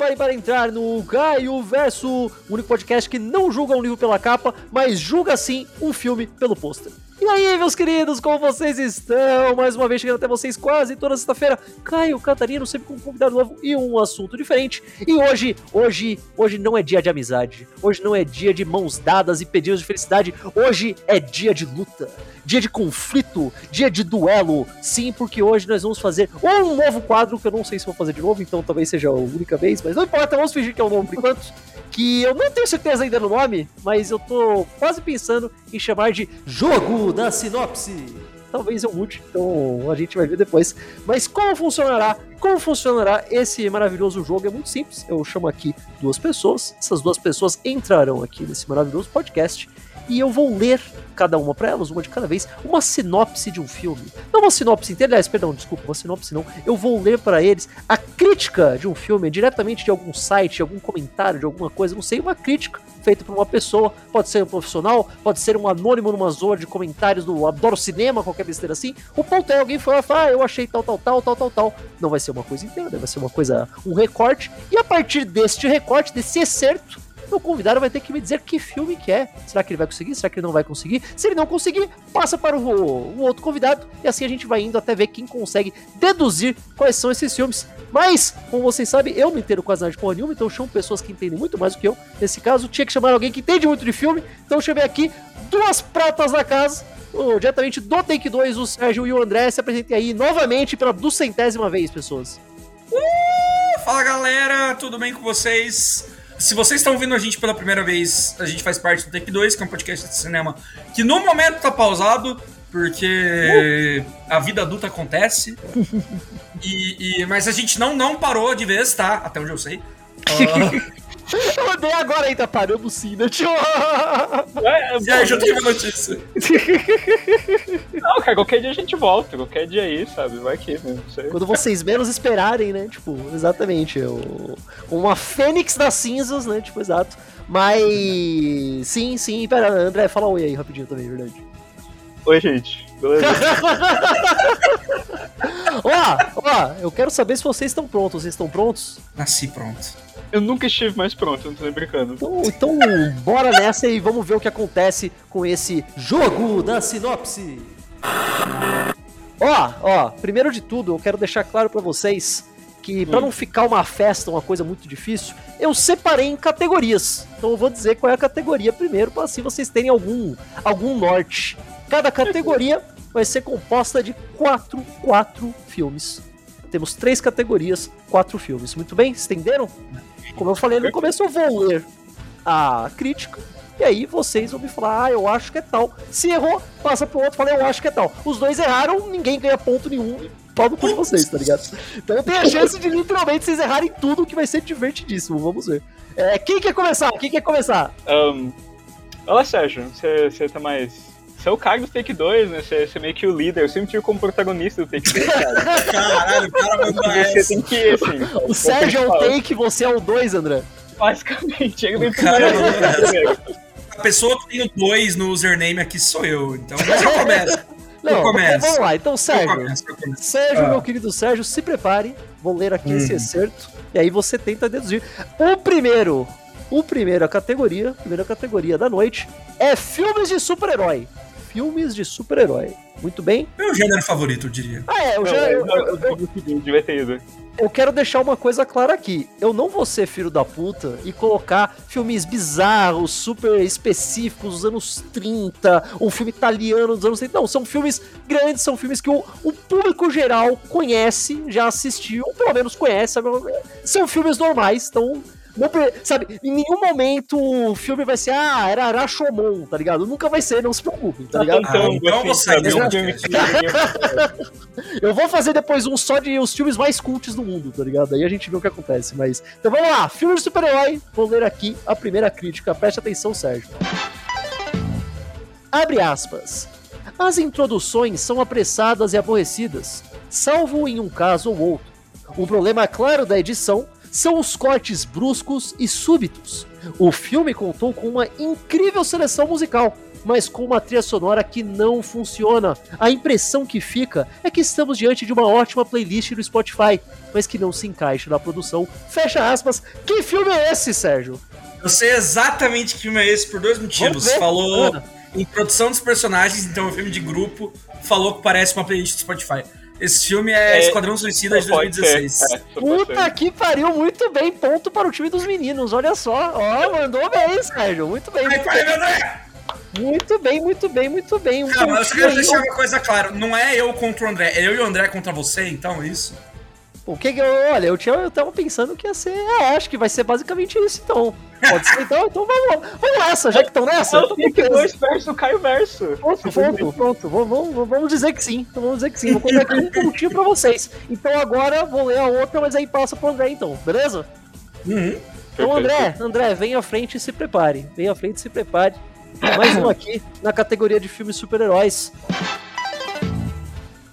preparem para entrar no Caio Verso, o único podcast que não julga um livro pela capa, mas julga sim um filme pelo pôster. E aí, meus queridos, como vocês estão? Mais uma vez chegando até vocês quase toda sexta-feira. Caio Catarino, sempre com um convidado novo e um assunto diferente. E hoje, hoje, hoje não é dia de amizade. Hoje não é dia de mãos dadas e pedidos de felicidade. Hoje é dia de luta, dia de conflito, dia de duelo. Sim, porque hoje nós vamos fazer um novo quadro que eu não sei se vou fazer de novo, então talvez seja a única vez, mas não importa, vamos fingir que é o novo por enquanto. Que eu não tenho certeza ainda no nome, mas eu tô quase pensando em chamar de Jogo da Sinopse. Talvez eu mude, então a gente vai ver depois. Mas como funcionará? Como funcionará esse maravilhoso jogo? É muito simples. Eu chamo aqui duas pessoas. Essas duas pessoas entrarão aqui nesse maravilhoso podcast e eu vou ler cada uma para elas, uma de cada vez, uma sinopse de um filme. Não uma sinopse inteira, aliás, perdão, desculpa, uma sinopse não. Eu vou ler para eles a crítica de um filme, diretamente de algum site, de algum comentário, de alguma coisa, não sei, uma crítica feita por uma pessoa, pode ser um profissional, pode ser um anônimo numa zona de comentários do Adoro Cinema, qualquer besteira assim. O ponto é alguém falar, ah, eu achei tal, tal, tal, tal, tal, tal. Não vai ser uma coisa inteira, vai ser uma coisa, um recorte. E a partir deste recorte, desse excerto, o convidado vai ter que me dizer que filme que é. Será que ele vai conseguir? Será que ele não vai conseguir? Se ele não conseguir, passa para o, o outro convidado e assim a gente vai indo até ver quem consegue deduzir quais são esses filmes. Mas, como vocês sabem, eu não entendo quase nada de porra nenhuma, então eu chamo pessoas que entendem muito mais do que eu. Nesse caso, tinha que chamar alguém que entende muito de filme, então eu chamei aqui duas pratas da casa, diretamente do Take 2, o Sérgio e o André. Se apresentem aí novamente pela duzentésima vez, pessoas. Uh, fala galera, tudo bem com vocês? Se vocês estão ouvindo a gente pela primeira vez, a gente faz parte do Take 2, que é um podcast de cinema que no momento tá pausado, porque uh. a vida adulta acontece. e, e, mas a gente não, não parou de vez, tá? Até onde eu sei. Uh, Eu odeio agora ainda paramos sim, né, tio? É, é eu tenho uma notícia. Não, cara, qualquer dia a gente volta, qualquer dia aí, sabe? Vai que, né? Quando vocês menos esperarem, né? Tipo, exatamente. Eu... Uma fênix das cinzas, né? Tipo, exato. Mas. Sim, sim. Pera, André, fala oi aí rapidinho também, verdade. Oi, gente. Ó, ó, eu quero saber se vocês estão prontos. Vocês estão prontos? Nasci pronto. Eu nunca estive mais pronto, não tô nem brincando. Então, então bora nessa e vamos ver o que acontece com esse jogo da sinopse. Ó, ó, primeiro de tudo, eu quero deixar claro para vocês que para não ficar uma festa, uma coisa muito difícil, eu separei em categorias. Então eu vou dizer qual é a categoria primeiro, para assim vocês terem algum algum norte. Cada categoria vai ser composta de quatro, quatro filmes. Temos três categorias, quatro filmes. Muito bem? Estenderam? Como eu falei no começo, eu vou ler a crítica. E aí vocês vão me falar, ah, eu acho que é tal. Se errou, passa pro outro, fala, eu acho que é tal. Os dois erraram, ninguém ganha ponto nenhum. Pau no cu de vocês, tá ligado? Então tem a chance de literalmente vocês errarem tudo, que vai ser divertidíssimo. Vamos ver. É, quem quer começar? Quem quer começar? Um, olá, Sérgio. Você tá mais você é o cara do Take 2, né? Você, é meio que o líder. Eu sempre tive como protagonista do Take 2, cara. Caralho, o cara mandou Você tem que ir, assim. O Sérgio é o Take, você é o 2, André. Basicamente, ele o cara, A pessoa que tem o 2 no username aqui sou eu, então mas eu começo. Não, eu começo. vamos lá. Então, Sérgio, eu começo, eu começo. Sérgio, ah. meu querido Sérgio, se prepare. Vou ler aqui hum. esse excerto. E aí você tenta deduzir. O primeiro, o primeiro, a categoria, a primeira categoria da noite é filmes de super-herói filmes de super-herói. Muito bem? Meu gênero favorito, eu diria. Ah, é, eu já. Eu, eu, quero deixar uma coisa clara aqui. Eu não vou ser filho da puta e colocar filmes bizarros, super específicos dos anos 30, um filme italiano dos anos 30. Não, são filmes grandes, são filmes que o, o público geral conhece, já assistiu, ou pelo menos conhece. São filmes normais, então não, sabe, em nenhum momento o filme vai ser, ah, era Rashomon, tá ligado? Nunca vai ser, não se preocupe, tá ligado? Ah, então você, Eu vou fazer depois um só de os filmes mais cultos do mundo, tá ligado? Aí a gente vê o que acontece, mas... Então vamos lá, filme de super-herói, vou ler aqui a primeira crítica, preste atenção, Sérgio. Abre aspas. As introduções são apressadas e aborrecidas, salvo em um caso ou outro. Um problema claro da edição são os cortes bruscos e súbitos. O filme contou com uma incrível seleção musical, mas com uma trilha sonora que não funciona. A impressão que fica é que estamos diante de uma ótima playlist do Spotify, mas que não se encaixa na produção. Fecha aspas. Que filme é esse, Sérgio? Eu sei exatamente que filme é esse por dois motivos. Falou em produção dos personagens, então é um filme de grupo. Falou que parece uma playlist do Spotify. Esse filme é, é Esquadrão Suicida de 2016. É, Puta que pariu, muito bem. Ponto para o time dos meninos, olha só. Ó, mandou bem, Sérgio. Muito bem. Muito, bem. muito bem, muito bem, muito bem. Calma, eu só quero deixar uma coisa clara. Não é eu contra o André, é eu e o André contra você, então, é isso? O que que eu. Olha, eu, tinha, eu tava pensando que ia ser. É, acho que vai ser basicamente isso, então. Pode ser, então, então vamos, vamos nessa, já que estão nessa. Eu tô dois verso, Caio verso. Pronto, pronto, pronto. Vamos, vamos dizer que sim. Então vamos dizer que sim. Vou colocar aqui um pontinho pra vocês. Então agora vou ler a outra, mas aí passa pro André, então, beleza? Uhum. Então, André, André, vem à frente e se prepare. Vem à frente e se prepare. Mais um aqui na categoria de filmes super-heróis.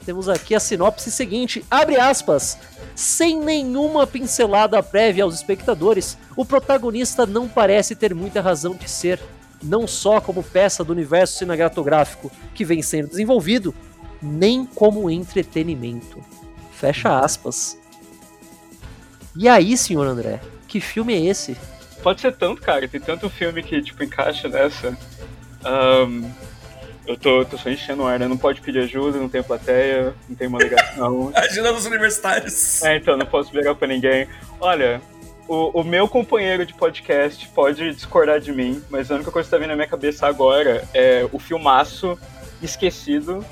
Temos aqui a sinopse seguinte: abre aspas. Sem nenhuma pincelada prévia aos espectadores, o protagonista não parece ter muita razão de ser, não só como peça do universo cinematográfico que vem sendo desenvolvido, nem como entretenimento. Fecha aspas. E aí, senhor André, que filme é esse? Pode ser tanto, cara. Tem tanto filme que, tipo, encaixa nessa. Um, eu tô, tô só enchendo o ar, né? Não pode pedir ajuda, não tem plateia, não tem uma ligação. ajuda dos universitários. É, então, não posso ligar pra ninguém. Olha, o, o, meu companheiro de podcast pode discordar de mim, mas a única coisa que tá vindo na minha cabeça agora é o filmaço esquecido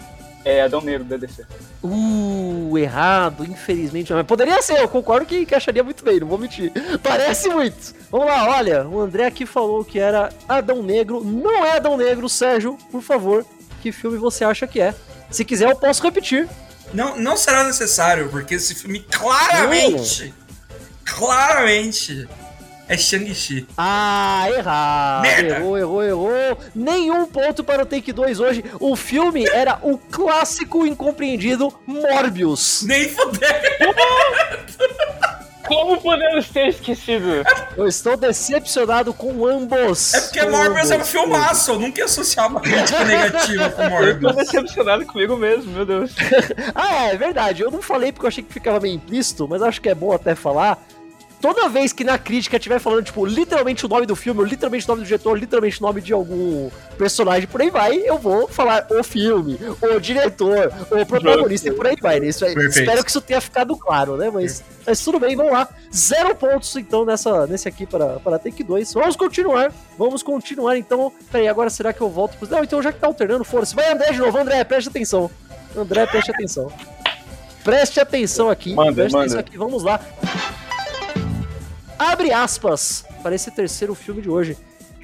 é Adão Negro da DC. Uh, errado, infelizmente. Mas poderia ser, eu concordo que encaixaria muito bem, não vou mentir. Parece muito. Vamos lá, olha, o André aqui falou que era Adão Negro. Não é Adão Negro, Sérgio, por favor. Que filme você acha que é? Se quiser, eu posso repetir. Não, não será necessário, porque esse filme claramente. Claramente é Shang-Chi. Ah, errado. Merda. Errou, errou, errou. Nenhum ponto para o Take 2 hoje. O filme era o clássico incompreendido Morbius. Nem fuder. Como podemos ter esquecido? Eu estou decepcionado com ambos. É porque Morbius é um filmaço. Eu nunca ia associar uma crítica negativa com Morbius. Eu tô decepcionado comigo mesmo, meu Deus. ah, é verdade. Eu não falei porque eu achei que ficava meio implícito, mas acho que é bom até falar toda vez que na crítica tiver falando, tipo, literalmente o nome do filme, ou literalmente o nome do diretor, literalmente o nome de algum personagem, por aí vai, eu vou falar o filme, o diretor, o protagonista e por aí vai, né? Isso espero que isso tenha ficado claro, né? Mas, mas tudo bem, vamos lá. Zero pontos, então, nessa, nesse aqui para, para Take 2. Vamos continuar, vamos continuar, então. Peraí, agora será que eu volto pro... Não, então já que tá alternando, foda-se. Vai, André, de novo. André, preste atenção. André, preste atenção. Preste atenção aqui. Manda, preste manda. atenção aqui, vamos lá abre aspas para esse terceiro filme de hoje.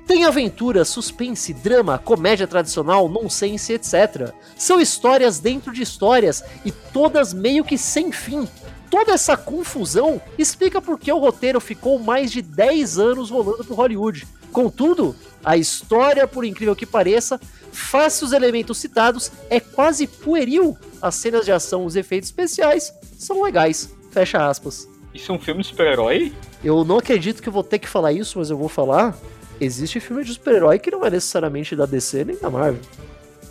Tem aventura, suspense, drama, comédia tradicional, nonsense, etc. São histórias dentro de histórias e todas meio que sem fim. Toda essa confusão explica por que o roteiro ficou mais de 10 anos rolando por Hollywood. Contudo, a história, por incrível que pareça, face os elementos citados, é quase pueril. As cenas de ação, os efeitos especiais são legais. Fecha aspas. Isso é um filme de super-herói? Eu não acredito que eu vou ter que falar isso, mas eu vou falar. Existe filme de super-herói que não é necessariamente da DC nem da Marvel.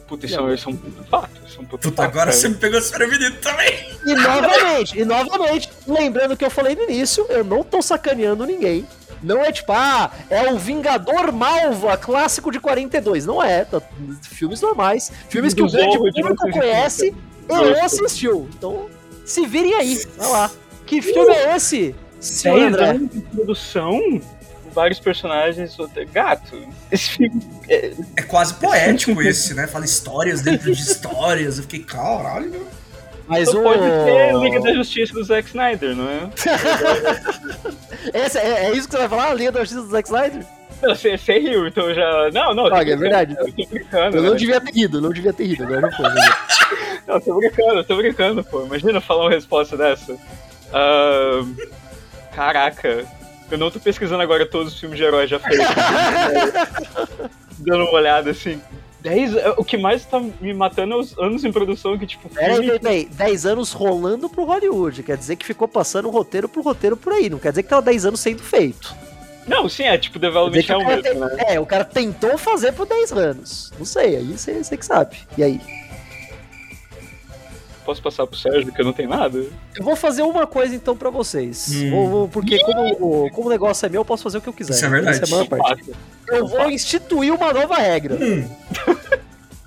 Puta, isso, é, isso é um puto fato. Isso é um puto Puta, fato, agora cara. você me pegou desprevenido também. E novamente, e novamente, lembrando que eu falei no início, eu não tô sacaneando ninguém. Não é tipo, ah, é o Vingador Malva clássico de 42. Não é, tá, filmes normais. Filmes que o grande público conhece e não assistiu. Então, se virem aí, vai lá. Que filme é esse? André. anos de produção, vários personagens. Gato, esse filme. É, é quase poético esse, né? Fala histórias dentro de histórias. Eu fiquei, caralho. Mas então o... pode ser Liga da Justiça do Zack Snyder, não é? Esse, é, é, isso que você vai falar? Liga da Justiça do Zack Snyder? Não, você, você riu, então já. Não, não. Ah, é verdade. Eu tô brincando. Eu não né? devia ter rido, não devia ter rido, agora não foi. não, tô brincando, tô brincando, pô. Imagina falar uma resposta dessa. Uh, caraca, eu não tô pesquisando agora todos os filmes de herói já feitos. Dando uma olhada assim. 10, o que mais tá me matando é os anos em produção que, tipo. Peraí, filme... peraí, 10 anos rolando pro Hollywood. Quer dizer que ficou passando roteiro pro roteiro por aí. Não quer dizer que tava 10 anos sendo feito. Não, sim, é tipo development é o mesmo, te- né? É, o cara tentou fazer por 10 anos. Não sei, aí você você que sabe. E aí? Posso passar pro Sérgio que eu não tenho nada? Eu vou fazer uma coisa então pra vocês. Hum. Vou- vou- porque como, o- como o negócio é meu, eu posso fazer o que eu quiser. Isso é verdade. Essa é a maior parte. Fácil. Eu vou instituir uma nova regra. Hum,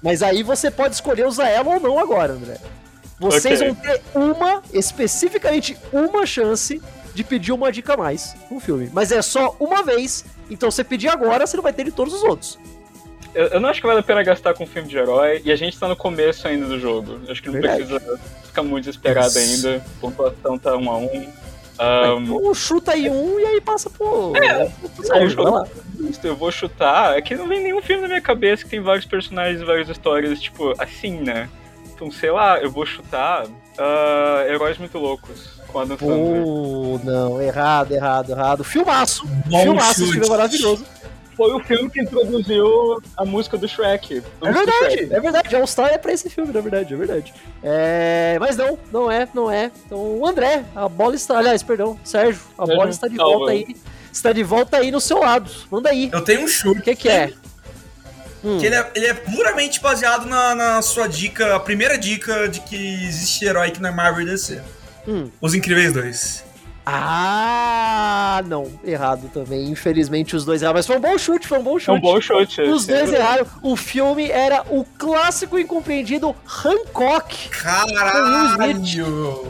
Mas aí você pode escolher usar ela ou não agora, André. Vocês Ok. vão ter uma, especificamente uma chance de pedir uma dica a mais no filme. Mas é só uma vez. Então se você pedir agora, você não vai ter de todos os outros. Eu, eu não acho que vale a pena gastar com filme de herói, e a gente tá no começo ainda do jogo. Acho que não Verdade. precisa ficar muito desesperado Isso. ainda. A pontuação tá um a um. Um, chuta aí um e aí passa pro. É, vai lá. eu vou chutar. É que não vem nenhum filme na minha cabeça que tem vários personagens e várias histórias, tipo, assim, né? Então, sei lá, eu vou chutar ah, Heróis Muito Loucos com Adam Sandler. Pô, não, errado, errado, errado. Filmaço. Bom Filmaço, esse filme é maravilhoso. Foi o filme que introduziu a música do Shrek. É verdade, Shrek. é verdade. All Star é pra esse filme, na verdade, é verdade. É, mas não, não é, não é. Então, o André, a bola está. Aliás, perdão, Sérgio, a Sérgio, bola está de volta aí. Está de volta aí no seu lado. Manda aí. eu tenho um chute. O que, que é? Hum, Que ele é, ele é puramente baseado na, na sua dica, a primeira dica de que existe herói que não é Marvel e DC. hum. Os Incríveis 2. Ah, não, errado também. Infelizmente os dois erraram. Mas foi um bom chute, foi um bom chute. É um bom chute. Os dois erraram. O filme era o clássico e incompreendido Hancock. Caralho!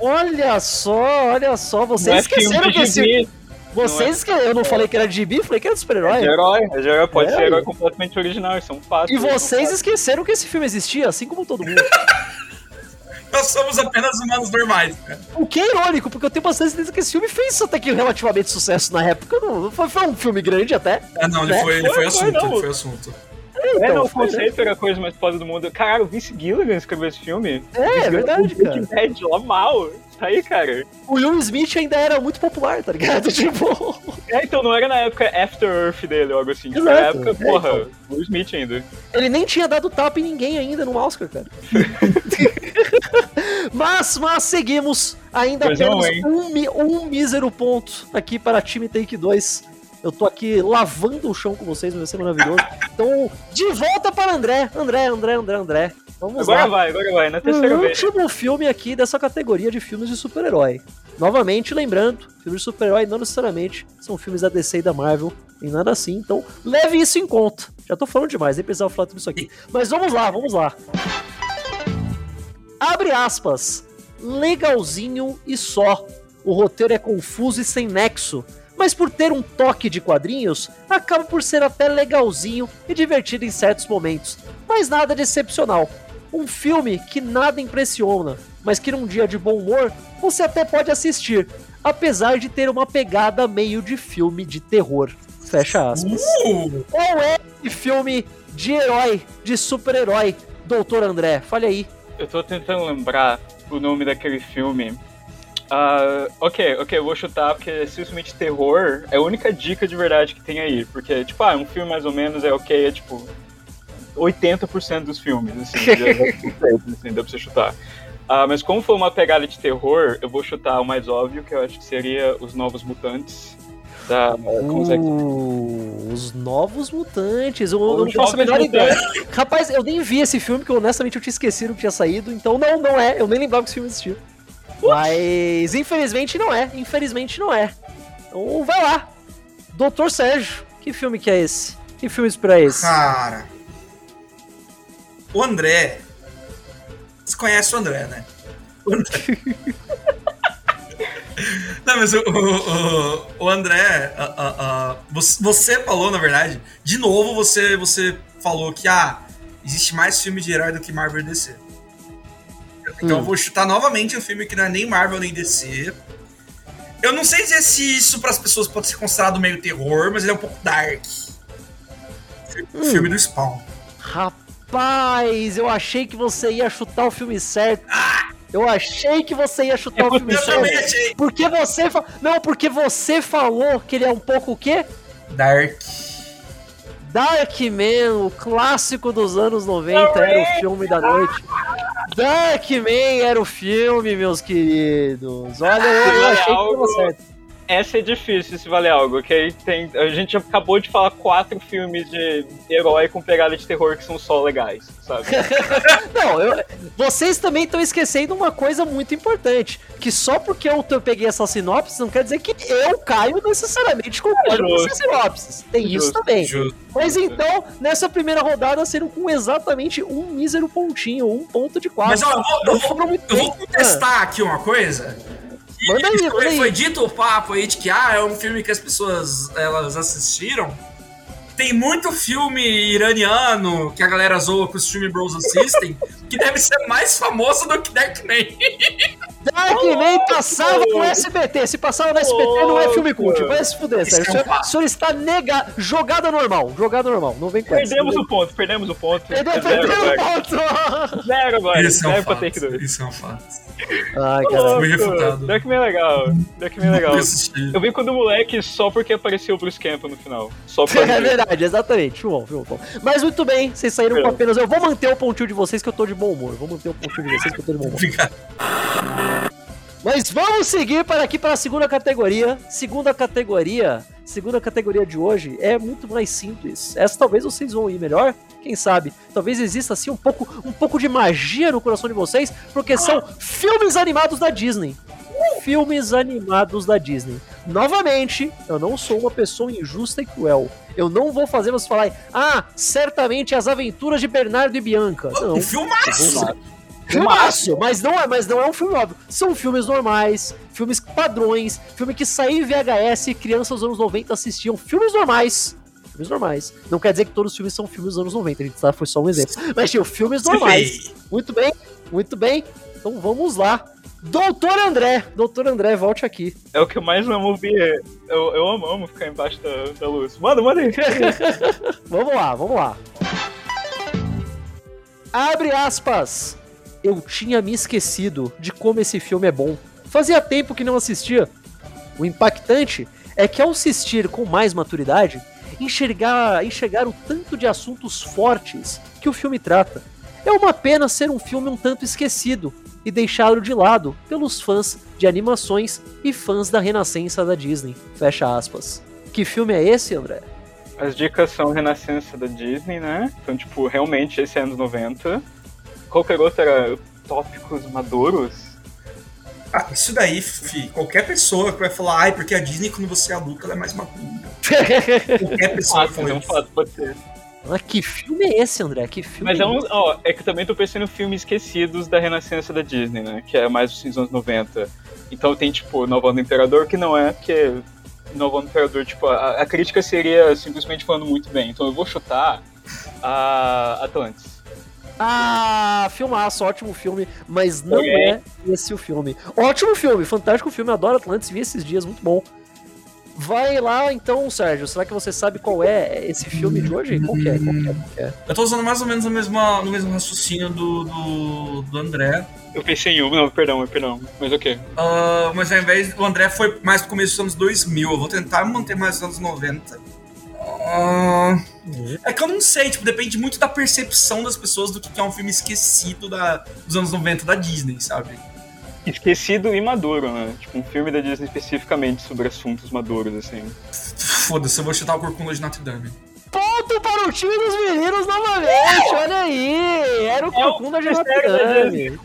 Olha só, olha só. Vocês é esqueceram de que esse. Vocês esqueceram. Eu não falei que era de gibi, falei que era de é super-herói. de herói. É de herói, pode É, ser herói completamente original, isso é um fato. E é um vocês fato. esqueceram que esse filme existia, assim como todo mundo. Nós somos apenas humanos normais. né? o que é irônico, porque eu tenho bastante certeza que esse filme fez até que relativamente sucesso na época. Não, foi, foi um filme grande até. Ah, não, ele Né? foi, ele Foi, foi assunto, não. ele foi assunto. É, Então, não, o foi, né? conceito era a coisa mais foda do mundo. Caralho, o Vince Gilligan escreveu esse filme. É, é verdade, cara. Bad, lá mal. Tá aí, cara. O Will Smith ainda era muito popular, tá ligado? Tipo. É, então não era na época After Earth dele ou algo assim. Tipo, Exato. na época, É, porra, então. Will Smith ainda. Ele nem tinha dado tapa em ninguém ainda no Oscar, cara. mas, mas seguimos. Ainda Pois não, temos hein? um, um mísero ponto aqui para time Take 2. Eu tô aqui lavando o chão com vocês, vai ser maravilhoso. Então, de volta para André. André, André, André, André. Vamos Agora lá. vai, agora vai, na O terceira vez. último filme aqui dessa categoria de filmes de super-herói. Novamente, lembrando, filmes de super-herói não necessariamente são filmes da DC e da Marvel, nem nada assim. Então, leve isso em conta. Já tô falando demais, nem precisava falar tudo isso aqui. Mas vamos lá, vamos lá. Abre aspas. Legalzinho e só. O roteiro é confuso e sem nexo. Mas por ter um toque de quadrinhos, acaba por ser até legalzinho e divertido em certos momentos. Mas nada de excepcional. Um filme que nada impressiona, mas que num dia de bom humor você até pode assistir, apesar de ter uma pegada meio de filme de terror. Fecha aspas. Uh! Qual é esse filme de herói, de super-herói, Doutor André? Fale aí. Eu tô tentando lembrar o nome daquele filme. Ah, ok, ok, eu vou chutar porque é simplesmente terror é a única dica de verdade que tem aí. Porque, tipo, ah, um filme mais ou menos é ok, é tipo 80% dos filmes, assim, já- já- assim, dá pra você chutar. Ah, mas como for uma pegada de terror, eu vou chutar o mais óbvio, que eu acho que seria Os Novos Mutantes. Da, Uh, os Novos Mutantes. Eu, eu não faço a menor ideia. Rapaz, eu nem vi esse filme, que honestamente eu tinha esquecido que tinha saído. Então não, não é. Eu nem lembrava que esse filme existia. Mas infelizmente não é. Infelizmente não é. Então vai lá. Doutor Sérgio, que filme que é esse? Que filme inspira esse? Cara. O André. Você conhece o André, né? O André. Não, mas o, o, o- André. a- a- a- você, você falou, na verdade. De novo, você, você falou que ah, existe mais filme de herói do que Marvel e DC. Então Hum. eu vou chutar novamente um filme que não é nem Marvel nem DC. Eu não sei dizer se isso para as pessoas pode ser considerado meio terror, mas ele é um pouco dark. Hum. Filme do Spawn. Rapaz, eu achei que você ia chutar o filme certo. Eu achei que você ia chutar o filme Eu também certo. achei. Porque você fa... Não, porque você falou que ele é um pouco o quê? Dark. Darkman, o clássico dos anos 90, era o filme da noite. Darkman era o filme, meus queridos. Olha, eu, eu achei que tava certo. Essa é difícil se valer algo, ok? Tem, a gente acabou de falar quatro filmes de herói com pegada de terror que são só legais, sabe? não, eu, vocês também estão esquecendo uma coisa muito importante, que só porque eu, peguei essa sinopse não quer dizer que eu, Caio, necessariamente concordo com essas sinopses. Tem Justo. isso também. Justo. Mas então, nessa primeira rodada, serão com exatamente um mísero pontinho, um ponto de quatro. Mas ó, eu vou, eu vou, eu vou contestar aqui uma coisa. Manda aí, manda aí. Foi dito o papo aí de que ah, é um filme que as pessoas elas assistiram. Tem muito filme iraniano que a galera zoa que os filme Bros assistem, que deve ser mais famoso do que Darkman. Darkman passava no SBT. Se passava no SBT, não é filme cult. Vai se fuder, sério. O senhor, o está negado. Jogada normal. Jogada normal. Não vem com Perdemos o ponto, perdemos o ponto. Perdemos, perdemos o ponto. Zero agora. Isso é um fato. Isso é um fato. Ai, cara. Fui refutado. Darkman é legal. Darkman é legal. Eu vi quando moleque só porque apareceu o Bruce Campbell no final. Só pra É verdade, exatamente. Bom, bom, bom. Mas muito bem, vocês saíram com apenas. Eu vou manter o pontinho de vocês que eu tô de bom humor. Vou manter o pontinho de vocês que eu tô de bom humor. Obrigado. Mas vamos seguir para aqui para a segunda categoria. Segunda categoria, segunda categoria de hoje é muito mais simples. Essa talvez vocês vão ir melhor, quem sabe? Talvez exista assim um pouco, um pouco de magia no coração de vocês, porque são filmes animados da Disney. Filmes animados da Disney. Novamente, eu não sou uma pessoa injusta e cruel. Eu não vou fazer vocês falarem, ah, certamente as aventuras de Bernardo e Bianca. Não. Um filmaço! Filmaço, mas não, é, mas não é um filme óbvio. São filmes normais, filmes padrões, filme que saiu em VHS e crianças dos anos 90 assistiam. Filmes normais. Filmes normais. Não quer dizer que todos os filmes são filmes dos anos 90, a gente tá, foi só um exemplo. Mas tinha filmes normais. Muito bem, muito bem. Então vamos lá. Doutor André, Doutor André, volte aqui. É o que eu mais amo ouvir. Eu, eu amo, amo ficar embaixo da, da luz. Manda, manda aí. vamos lá, vamos lá. Abre aspas eu tinha me esquecido de como esse filme é bom. Fazia tempo que não assistia. O impactante é que ao assistir com mais maturidade, enxergar, enxergar o tanto de assuntos fortes que o filme trata. É uma pena ser um filme um tanto esquecido e deixado de lado pelos fãs de animações e fãs da renascença da Disney. Fecha aspas. Que filme é esse, André? As dicas são Renascença da Disney, né? Então, tipo, realmente esse é anos 90 qualquer outra era tópicos maduros. Ah, isso daí, fi, qualquer pessoa que vai falar, ai, porque a Disney, quando você é adulto, ela é mais madura. qualquer pessoa que fala isso. pode ser. Ah, que filme é esse, André? Que filme Mas é, é um, ó, é que também tô pensando em filmes esquecidos da renascença da Disney, né? Que é mais dos anos 90. Então tem, tipo, Nova Onda Imperador, que não é, porque Nova Onda Imperador, tipo, a, a, crítica seria simplesmente falando muito bem. Então eu vou chutar a Atlantis. Ah, filmaço, ótimo filme, mas não é esse o filme. Ótimo filme, fantástico filme, adoro Atlantis, vi esses dias, muito bom. Vai lá então, Sérgio. Será que você sabe qual é esse filme de hoje? Qual que é? Qual que é? Qual que é? Eu tô usando mais ou menos o mesmo, no mesmo raciocínio do, do, do André. Eu pensei em um, não, perdão, perdão. Mas o okay. quê? Uh, mas ao invés do André foi mais pro começo dos anos 2000. Eu vou tentar manter mais os anos 90. Uh, é que eu não sei, tipo, depende muito da percepção das pessoas do que é um filme esquecido da, dos anos 90 da Disney, sabe? Esquecido e maduro, né? Tipo, um filme da Disney especificamente sobre assuntos maduros, assim. Foda-se, eu vou chutar o Corcunda de Notre Dame. Ponto para o time dos meninos novamente, olha aí! Era o é de Notre Dame.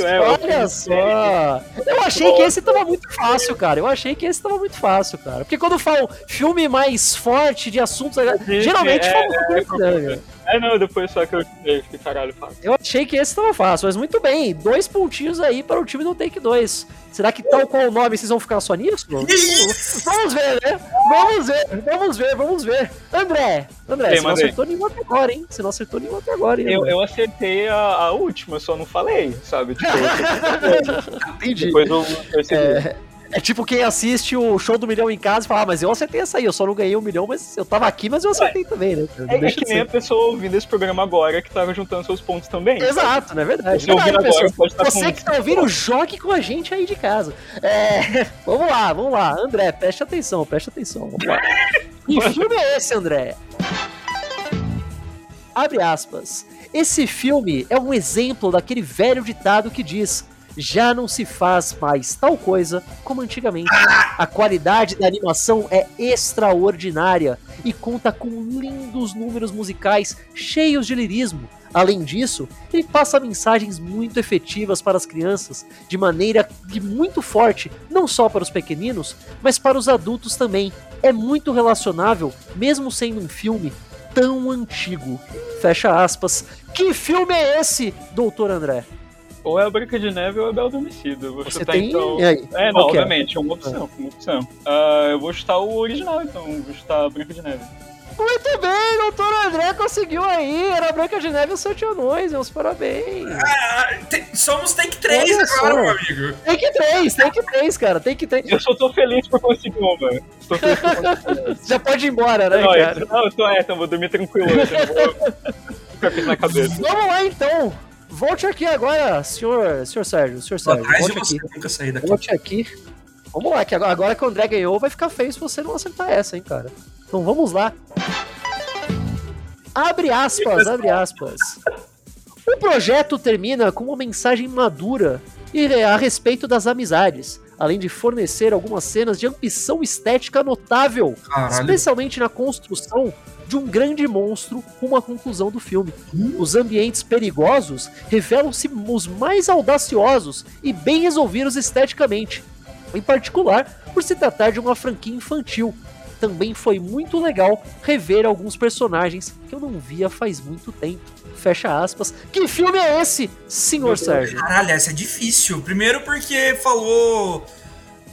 É, olha só! Eu achei que esse tava muito fácil, cara. Eu achei que esse tava muito fácil, cara. Porque quando falam filme mais forte de assuntos, geralmente é, falam é, é, é, não, depois só que eu fiquei caralho fácil. Eu achei que esse tava fácil, mas muito bem. Dois pontinhos aí para o time do Take 2. Será que tal qual o nome vocês vão ficar só nisso? vamos ver, né? Vamos ver, vamos ver, vamos ver. André, André, você não acertou nenhuma até agora, hein? Você não acertou nenhuma até agora, hein? Eu, eu acertei a, a, última, só não falei, sabe? Tipo, eu Entendi. Depois eu percebi. É... É tipo quem assiste o show do milhão em casa e fala, ah, mas eu acertei essa aí, eu só não ganhei um milhão, mas eu tava aqui, mas eu acertei Ué, também, né? É, é que nem a pessoa ouvindo esse programa agora que tava juntando seus pontos também. Exato, não é verdade. Você, verdade, agora, você que tá ouvindo, jogue com a gente aí de casa. É, vamos lá, vamos lá. André, preste atenção, preste atenção. Vamos lá. Que filme é esse, André? Abre aspas. Esse filme é um exemplo daquele velho ditado que diz: já não se faz mais tal coisa como antigamente. A qualidade da animação é extraordinária e conta com lindos números musicais cheios de lirismo. Além disso, ele passa mensagens muito efetivas para as crianças, de maneira de muito forte, não só para os pequeninos, mas para os adultos também. É muito relacionável, mesmo sendo um filme tão antigo. Fecha aspas. Que filme é esse, doutor André? Ou é a Branca de Neve ou é a Bela Adormecida. Eu vou Você chutar tem- então. aí? É, não, Qual que é? obviamente, é uma opção. Uma opção. Ah, eu vou chutar o original, então. Vou chutar a Branca de Neve. Muito bem, doutor André conseguiu aí. Era a Branca de Neve e os Sete Anões, meus parabéns. Ah, te- somos take 3 Olha agora, meu amigo. Tem que três, tem que três, cara. Tem que três. Eu só tô feliz por conseguir uma. Estou feliz por conseguir. Já pode ir embora, né, Não, cara? eu, não, eu tô, é, então vou dormir tranquilo hoje. Eu vou ficar isso na cabeça. Vamos lá então. Volte aqui agora, senhor, senhor Sérgio, senhor Sérgio. atrás Volte você, aqui. nunca saí daqui. Volte aqui. Vamos lá, que agora, agora que o André ganhou, vai ficar feio se você não acertar essa, hein, cara. Então vamos lá. Abre aspas, abre aspas. O projeto termina com uma mensagem madura e a respeito das amizades, além de fornecer algumas cenas de ambição estética notável, Caralho. especialmente na construção de um grande monstro rumo à conclusão do filme. Os ambientes perigosos revelam-se os mais audaciosos e bem resolvidos esteticamente, em particular por se tratar de uma franquia infantil. Também foi muito legal rever alguns personagens que eu não via faz muito tempo. Fecha aspas. Que filme é esse, senhor Sérgio? Caralho, essa é difícil. Primeiro porque falou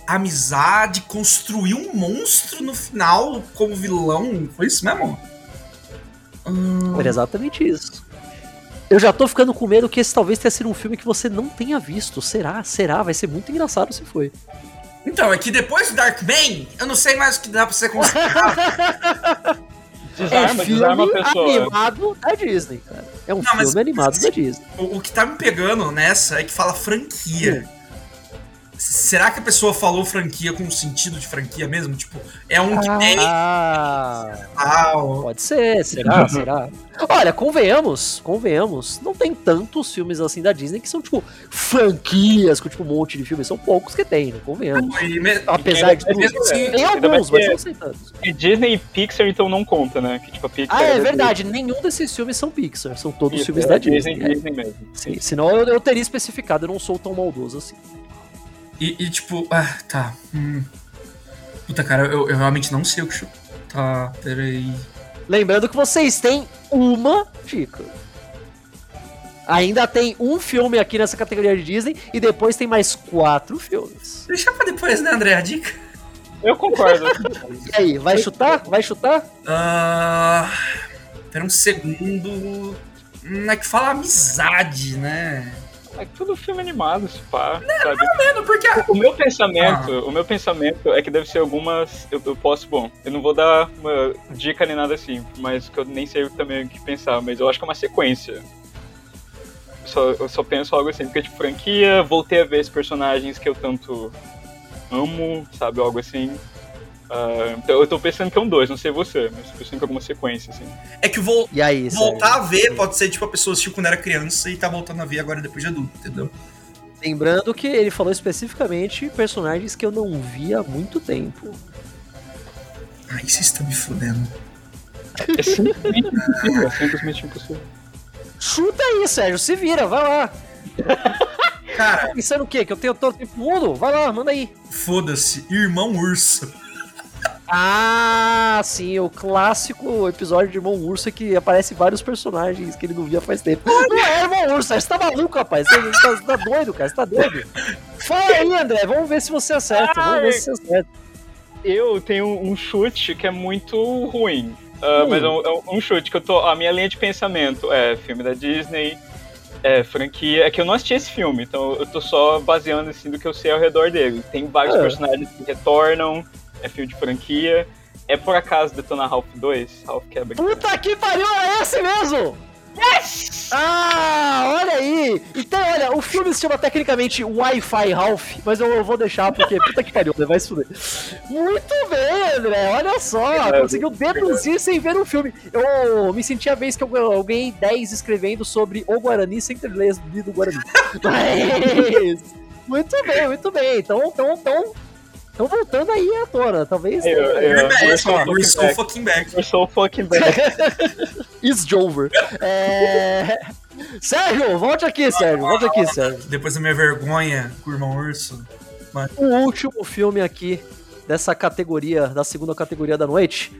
amizade, construiu um monstro no final como vilão. Foi isso mesmo? Hum, Era exatamente isso. Eu já tô ficando com medo que esse talvez tenha sido um filme que você não tenha visto. Será? Será? Vai ser muito engraçado se foi. Então, é que depois do Darkman, eu não sei mais o que dá pra você considerar. Desarma, é desarma a filme pessoa. animado da Disney, cara. É um Não, mas- filme animado da Disney. o, o que tá me pegando nessa é que fala franquia. Será que a pessoa falou franquia com sentido de franquia mesmo? Tipo, é um que tem Ah, pode ser, será? será? Olha, convenhamos, convenhamos. Não tem tantos filmes assim da Disney que são, tipo, franquias com, tipo, um monte de filmes. São poucos que tem, né? Convenhamos. Me- Apesar de tudo. mesmo assim, Tem alguns, mas não sei tantos. E Disney e Pixar então não conta, né? Que tipo a Pixar. Ah, é da verdade. Nenhum desses filmes são Pixar. São todos Isso, filmes é da Disney. Disney, É, Disney mesmo. sim, senão eu, eu teria especificado. Eu não sou tão maldoso assim. E, e, tipo, ah, tá. Hum. Puta, cara, eu, eu realmente não sei o que chutar. Peraí. Lembrando que vocês têm uma dica. Ainda tem um filme aqui nessa categoria de Disney e depois tem mais quatro filmes. Deixa pra depois, né, André? A dica. Eu concordo. E aí, vai chutar? Vai chutar? Ah. Pera um segundo. Hum, é que fala amizade, né? É tudo filme animado, se pá, sabe? Mano, porque. a- O meu pensamento, o meu pensamento é que deve ser algumas. Eu, eu posso, bom, eu não vou dar uma dica nem nada assim, mas que eu nem sei também o que pensar, mas eu acho que é uma sequência. Só, eu só penso algo assim, porque tipo, franquia, voltei a ver esses personagens que eu tanto amo, sabe, algo assim. Ah, então eu tô pensando que é um dois, não sei você, mas tô pensando que é alguma sequência, assim. É que vol- E aí, voltar a ver pode ser tipo a pessoa assistiu quando era criança e tá voltando a ver agora depois de adulto, entendeu? Lembrando que ele falou especificamente personagens que eu não vi há muito tempo. Ai, vocês estão me fudendo. É simplesmente impossível, é simplesmente impossível. Chuta aí, Sérgio, se vira, vai lá. Cara, Tá pensando o quê? Que eu tenho todo o tempo do mundo? Vai lá, manda aí. foda-se, irmão urso. Ah, sim, o clássico episódio de Irmão Urso que aparece vários personagens que ele não via faz tempo. Não é Irmão Urso, você tá maluco, rapaz. Você, tá, tá doido, cara, você tá doido. Fala aí, André, vamos ver se você acerta. Vamos ver se você acerta. Eu tenho um chute que é muito ruim. Hum. Mas é um, é um chute que eu tô. A minha linha de pensamento é filme da Disney, é franquia. É que eu não assisti esse filme, então eu tô só baseando assim do que eu sei ao redor dele. Tem vários Ah. personagens que retornam, é filme de franquia. É por acaso Detona Ralph 2? Ralph quebra. Puta que pariu, é esse mesmo! Ah, olha aí! Então, olha, o filme se chama tecnicamente Wi-Fi Ralph, mas eu, eu vou deixar porque puta que pariu, né? vai se fuder. Muito bem, André, olha só, É, conseguiu deduzir sem ver o filme. Eu me senti a vez que eu, eu ganhei 10 escrevendo sobre o Guarani sem ter lido o Guarani. Mas, muito bem, muito bem. Então, então, então, então voltando aí à tona, talvez. Eu- eu- We're We're so we're so fucking back. Eu sou o fucking back. Is Jover. É... Sérgio, volte aqui, Sérgio. Volte aqui, Sérgio. Depois da minha vergonha com o irmão urso. O último filme aqui dessa categoria, da segunda categoria da noite.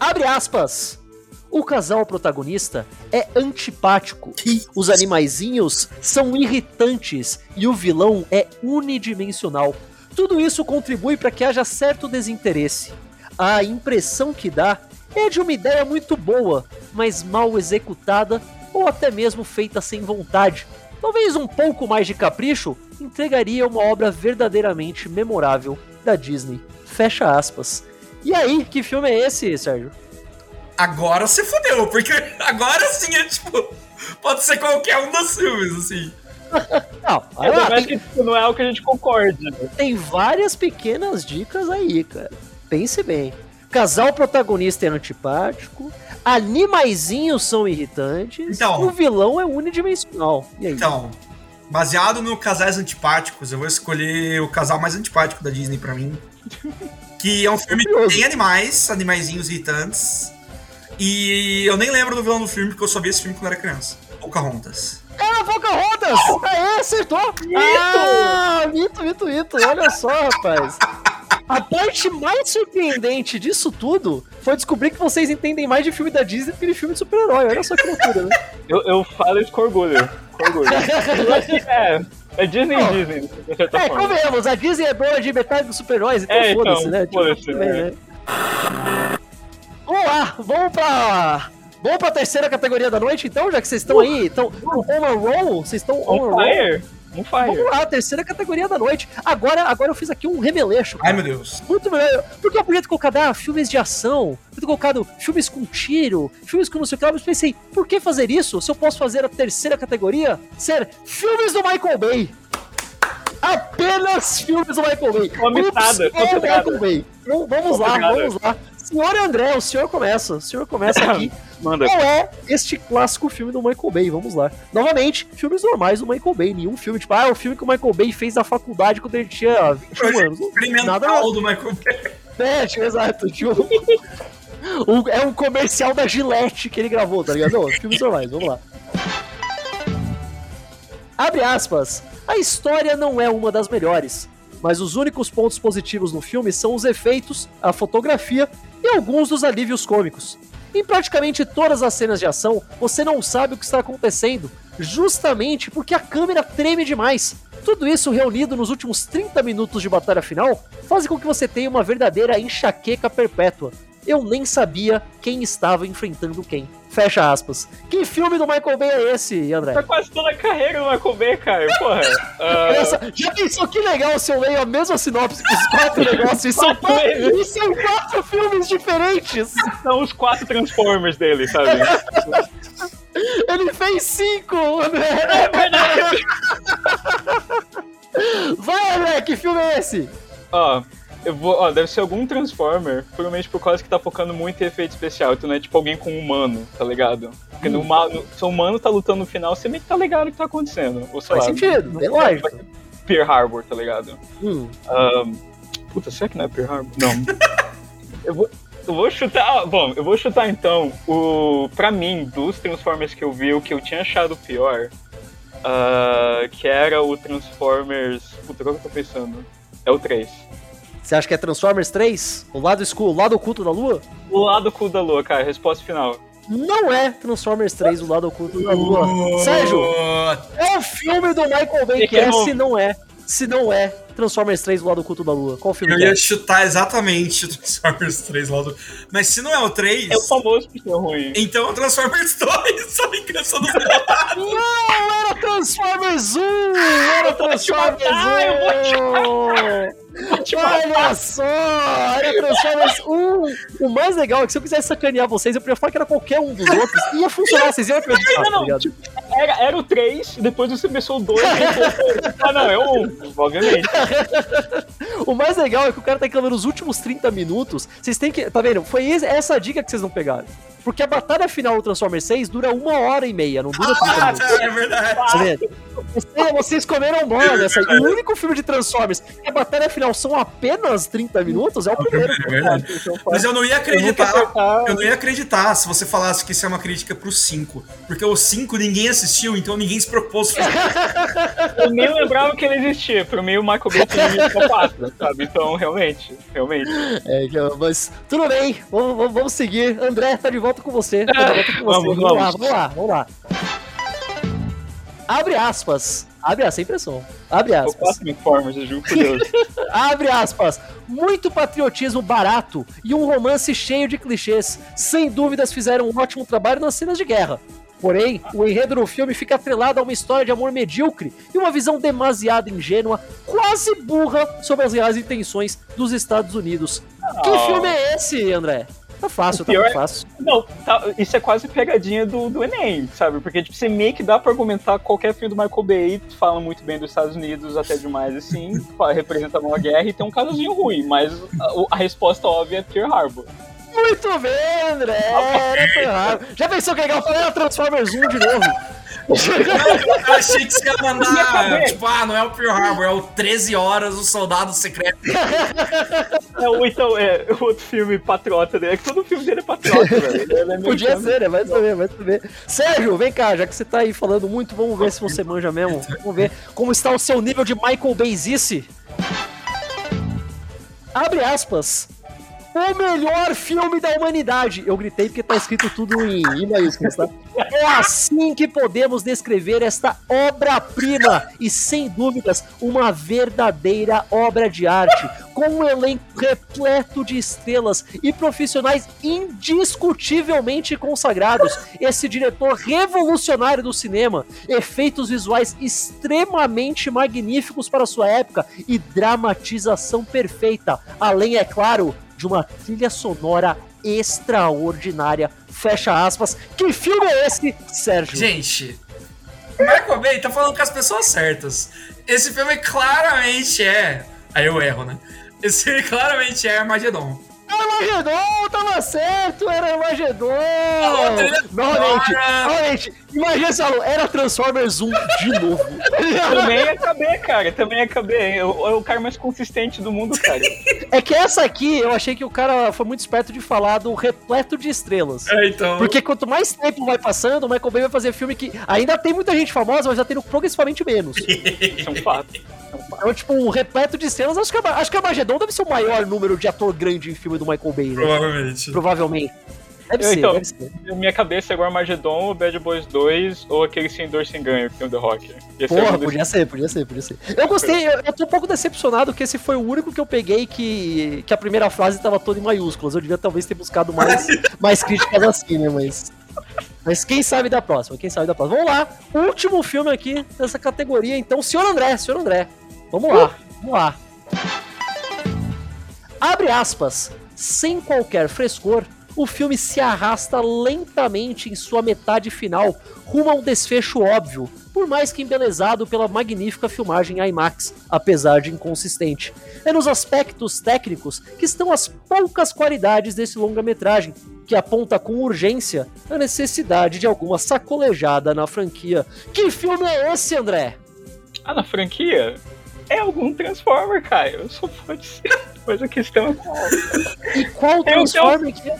Abre aspas. O casal protagonista é antipático. Os animaizinhos são irritantes e o vilão é unidimensional. Tudo isso contribui para que haja certo desinteresse. A impressão que dá é de uma ideia muito boa, mas mal executada ou até mesmo feita sem vontade. Talvez um pouco mais de capricho entregaria uma obra verdadeiramente memorável da Disney. Fecha aspas. E aí, que filme é esse, Sérgio? Agora você fodeu, porque agora sim é tipo. Pode ser qualquer um dos filmes, assim. Não, É, olha lá, mas tem, que tipo, não é algo que a gente concorde. né? tem várias pequenas dicas aí, cara. Pense bem. Casal protagonista é antipático, animaizinhos são irritantes, Então. e o vilão é unidimensional. E aí? Então, baseado no casais antipáticos, eu vou escolher o casal mais antipático da Disney pra mim. Que é um filme que tem animais, animaizinhos irritantes. E eu nem lembro do vilão do filme, porque eu só vi esse filme quando era criança. Pocahontas. É a Pocahontas! Aê, acertou! Ah, mito, mito, mito. Olha só, rapaz. A parte mais surpreendente disso tudo foi descobrir que vocês entendem mais de filme da Disney do que de filme de super-herói. Olha só que loucura, né? Eu, eu falo isso com orgulho. Com orgulho. é, é Disney Não. Disney, de certa É, forma. convenhamos, a Disney é dona de metade dos super-heróis, então É, então, foda-se, né? foda-se, tudo bem, é. né? Vamos lá, vamos pra. Vamos pra terceira categoria da noite, então, já que vocês estão aí, estão on a roll, vocês estão on a On roll. fire. On fire. Vamos lá, terceira categoria da noite. Agora, agora eu fiz aqui um remeleixo. Ai, meu Deus. Muito melhor. Porque eu podia ter colocado ah, filmes de ação, podia ter colocado filmes com tiro, filmes com não sei o que lá, mas pensei, por que fazer isso se eu posso fazer a terceira categoria ser filmes do Michael Bay? Apenas filmes do Michael Bay. Comitada, Ups, é. Michael Bay. Então, vamos lá, vamos lá. Senhor André, o senhor começa. O senhor começa aqui. Manda. Qual é este clássico filme do Michael Bay? Vamos lá. Novamente, filmes normais do Michael Bay. Nenhum filme, tipo, ah, é o filme que o Michael Bay fez na faculdade quando ele tinha 21 anos. Nada Experimental do Michael Bay. é, tipo, exato. Tipo, um- é um comercial da Gillette que ele gravou, tá ligado? Não, filmes normais, vamos lá. Abre aspas. A história não é uma das melhores, mas os únicos pontos positivos no filme são os efeitos, a fotografia e alguns dos alívios cômicos. Em praticamente todas as cenas de ação, você não sabe o que está acontecendo, justamente porque a câmera treme demais. Tudo isso reunido nos últimos 30 minutos de batalha final faz com que você tenha uma verdadeira enxaqueca perpétua. Eu nem sabia quem estava enfrentando quem. Fecha aspas. Que filme do Michael Bay é esse, André? Tá quase toda a carreira do Michael Bay, cara. Porra. Essa- já pensou que legal se eu leio a mesma sinopse que os quatro negócios e são Quatro e são quatro filmes diferentes? são os quatro Transformers dele, sabe? Ele fez cinco, André! É verdade. Vai, André, que filme é esse? Ó, eu vou. Ó, deve ser algum Transformer, provavelmente por causa que tá focando muito em efeito especial. Então não é tipo alguém com um humano, tá ligado? Porque no, ma- no, se o humano tá lutando no final, você meio que tá ligado o que tá acontecendo. Ou sei Faz lá. sentido, bem lógico. Pearl Harbor, tá ligado? Hum, Ahn, puta, será que não é Pearl Harbor? Não. eu, vou, eu vou chutar. Bom, eu vou chutar então. O, pra mim, dos Transformers que eu vi, o que eu tinha achado pior. ah, que era o Transformers. Puta, qual que eu tô pensando? É o 3. Você acha que é Transformers 3? O lado escuro, o lado oculto da lua? O lado cu da lua, cara, resposta final. Não é Transformers 3, o lado oculto da lua. Sérgio, qual filme do Michael Bay que é se não é? Se não é Transformers 3, o lado oculto da lua. Qual filme Eu é? ia chutar exatamente o Transformers 3 lá do. Mas se não é o 3, É o famoso que é ruim. então é o Transformers 2. Só vingança do final. Não, era Transformers 1! Era Transformers matar, eu 1! última. Olha só! Era Transformers 1. O mais legal é que se eu quisesse sacanear vocês, eu podia falar que era qualquer um dos outros. Ia funcionar, vocês iam acreditar, Não, tá não, tipo, era, era o 3, depois você começou o 2 e depois- Ah, não, é o 1, obviamente. O mais legal é que o cara tá reclamando nos últimos 30 minutos. Vocês têm que. Tá vendo? Foi essa a dica que vocês não pegaram. Porque a batalha final do Transformers 6 dura uma hora e meia, não dura 30 Ah, minutos. é verdade. Tá vendo? Vocês, vocês comeram bola nessa. aí. O único filme de Transformers que a batalha final são apenas 30 minutos é o primeiro. É verdade. Então, Mas eu não ia acreditar. acertar- Eu não ia acreditar se você falasse que isso é uma crítica pro 5. Porque o 5 ninguém assistiu, então ninguém se propôs fazer. Eu nem lembrava que ele existia. Pra mim, o Michael Visto 4, sabe? Então, realmente, realmente. É, mas tudo bem, vamos, vamos- vamos seguir. André, tá de volta com você. Tá de volta com você. Vamos, Vamos, lá, vamos. vamos lá, vamos lá. Abre aspas. Abre aspas, sem pressão. Abre Eu aspas. faço Informers, eu juro por Deus. Abre aspas. Muito patriotismo barato e um romance cheio de clichês. Sem dúvidas fizeram um ótimo trabalho nas cenas de guerra. Porém, o enredo do filme fica atrelado a uma história de amor medíocre e uma visão demasiado ingênua, quase burra, sobre as reais intenções dos Estados Unidos. Que Oh. filme é esse, André? Tá fácil, tá é- fácil. Não, tá- isso é quase pegadinha do, do Enem, sabe? Porque tipo, você meio que dá pra argumentar qualquer filme do Michael Bay, fala muito bem dos Estados Unidos, até demais, assim, representa uma guerra e tem um casozinho ruim, mas a, a resposta óbvia é Pearl Harbor. Muito bem, André! Era. Já pensou que legal? Falei, ah, Transformers 1 de novo. Eu achei que você ia mandar. Tipo, ah, não é o Pearl Harbor, é o 13 Horas, o Soldado Secreto. É, ou então, é, o outro filme patriota dele, é que todo filme dele é patriota, velho. Ele é Podia ser, né? Vai saber, vai saber. Sérgio, vem cá, já que você tá aí falando muito, vamos ver se você manja mesmo. Vamos ver como está o seu nível de Michael Bayzice. Abre aspas. O melhor filme da humanidade. Eu gritei porque tá escrito tudo em, maiúsculas, tá? É assim que podemos descrever esta obra-prima e, sem dúvidas, uma verdadeira obra de arte, com um elenco repleto de estrelas e profissionais indiscutivelmente consagrados. Esse diretor revolucionário do cinema, efeitos visuais extremamente magníficos para sua época e dramatização perfeita, além, é claro, de uma trilha sonora extraordinária. Fecha aspas. Que filme é esse, Sérgio? Gente, Michael Bay tá falando com as pessoas certas. Esse filme claramente é. Aí eu erro, né? Esse filme claramente é Armagedon. Armagedon, tava certo, era trilha Novamente, novamente, imagina se era Transformers 1 de novo. Também é KB, cara. Também é KB. É o, cara mais consistente do mundo, cara. É que essa aqui, eu achei que o cara foi muito esperto de fafalar do repleto de estrelas. É, então. Porque quanto mais tempo vai passando, o Michael Bay vai fazer filme que ainda tem muita gente famosa, mas já tendo progressivamente menos. Isso é um fato. Então, tipo, um repleto de estrelas, acho que, a- acho que a Armagedon deve ser o maior número de ator grande em filme do Michael Bay, né? Provavelmente. Provavelmente. Deve Eu, ser, então, deve ser. Na minha cabeça é igual Armageddon, o Bad Boys 2 ou aquele Sem Dor Sem Ganho que tem o The Rock. Esse é Porra, um podia ser, podia ser, podia ser. Eu gostei, eu, eu tô um pouco decepcionado que esse foi o único que eu peguei que, que a primeira frase tava toda em maiúsculas. Eu devia talvez ter buscado mais, mais críticas assim, né? Mas. Mas quem sabe da próxima, quem sabe da próxima. Vamos lá, último filme aqui dessa categoria, então, senhor André, senhor André. Vamos lá, vamos lá. Abre aspas. Sem qualquer frescor, o filme se arrasta lentamente em sua metade final, rumo a um desfecho óbvio, por mais que embelezado pela magnífica filmagem IMAX, apesar de inconsistente. É nos aspectos técnicos que estão as poucas qualidades desse longa-metragem, que aponta com urgência a necessidade de alguma sacolejada na franquia. Que filme é esse, André? Ah, na franquia? É algum Transformer, cara. Eu sou fã de ser. Mas a questão é qual? E qual Transformer que é?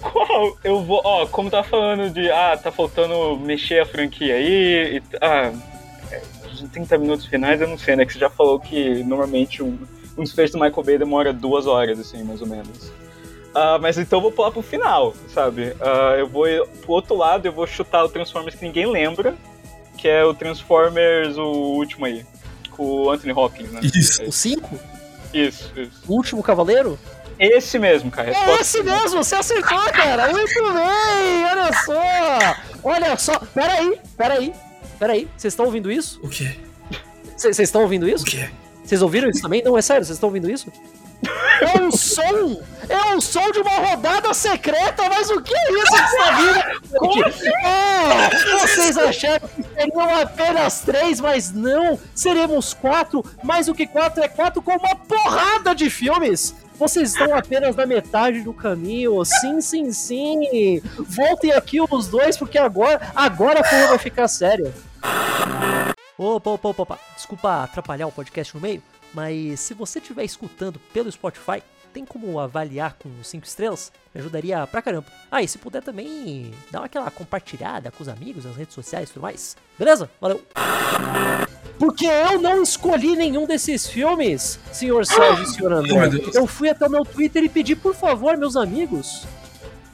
Qual? Eu vou. Ó, como tá falando de. Ah, tá faltando mexer a franquia aí. E, ah, é, os 30 minutos finais eu não sei, né? Que você já falou que normalmente um, um desfecho do Michael Bay demora duas horas, assim, mais ou menos. Ah, mas então eu vou pular pro final, sabe? Ah, eu vou pro outro lado, eu vou chutar o Transformers que ninguém lembra, que é o Transformers, o último aí, com o Anthony Hopkins, né? Isso. O 5? Isso, isso. O último cavaleiro? Esse mesmo, cara. É esse mesmo, você acertou, cara. Muito bem, olha só. Olha só, peraí, peraí, peraí. Vocês estão ouvindo isso? O quê? Vocês estão ouvindo O isso? quê? Vocês ouviram isso também? Não, é sério, vocês estão ouvindo isso? É um som! É um som de uma rodada secreta, mas o que é isso que está vindo? Ah, vocês acharam que seriam apenas três, mas não! Seremos quatro, mais do que quatro é quatro com uma porrada de filmes! Vocês estão apenas na metade do caminho. Sim, sim, sim. Voltem aqui os dois, porque agora, agora a porra vai ficar séria. Opa, opa, opa, opa. Desculpa atrapalhar o podcast no meio, mas se você estiver escutando pelo Spotify, tem como avaliar com 5 estrelas? Me ajudaria pra caramba. Ah, e se puder também dar aquela compartilhada com os amigos nas redes sociais e tudo mais. Beleza? Valeu! Porque eu não escolhi nenhum desses filmes, senhor Sérgio e senhor meu André. Eu fui até o meu Twitter e pedi, por favor, meus amigos,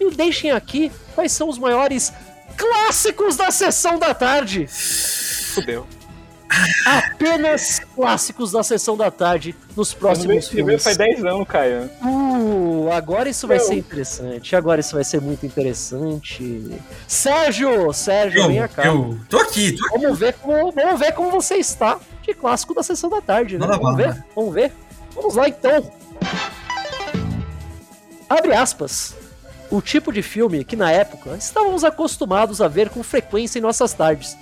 me deixem aqui quais são os maiores clássicos da sessão da tarde. Fudeu. Apenas clássicos da sessão da tarde nos não próximos filmes. faz 10 anos, Caio. Uh, agora isso vai Não. ser interessante. Agora isso vai ser muito interessante. Sérgio, Sérgio, Eu, vem cá. eu tô aqui, tô aqui. Vamos ver como, vamos ver como você está de clássico da sessão da tarde, né? Manda Vamos ver, vamos ver. Vamos lá então. Abre aspas. O tipo de filme que na época estávamos acostumados a ver com frequência em nossas tardes.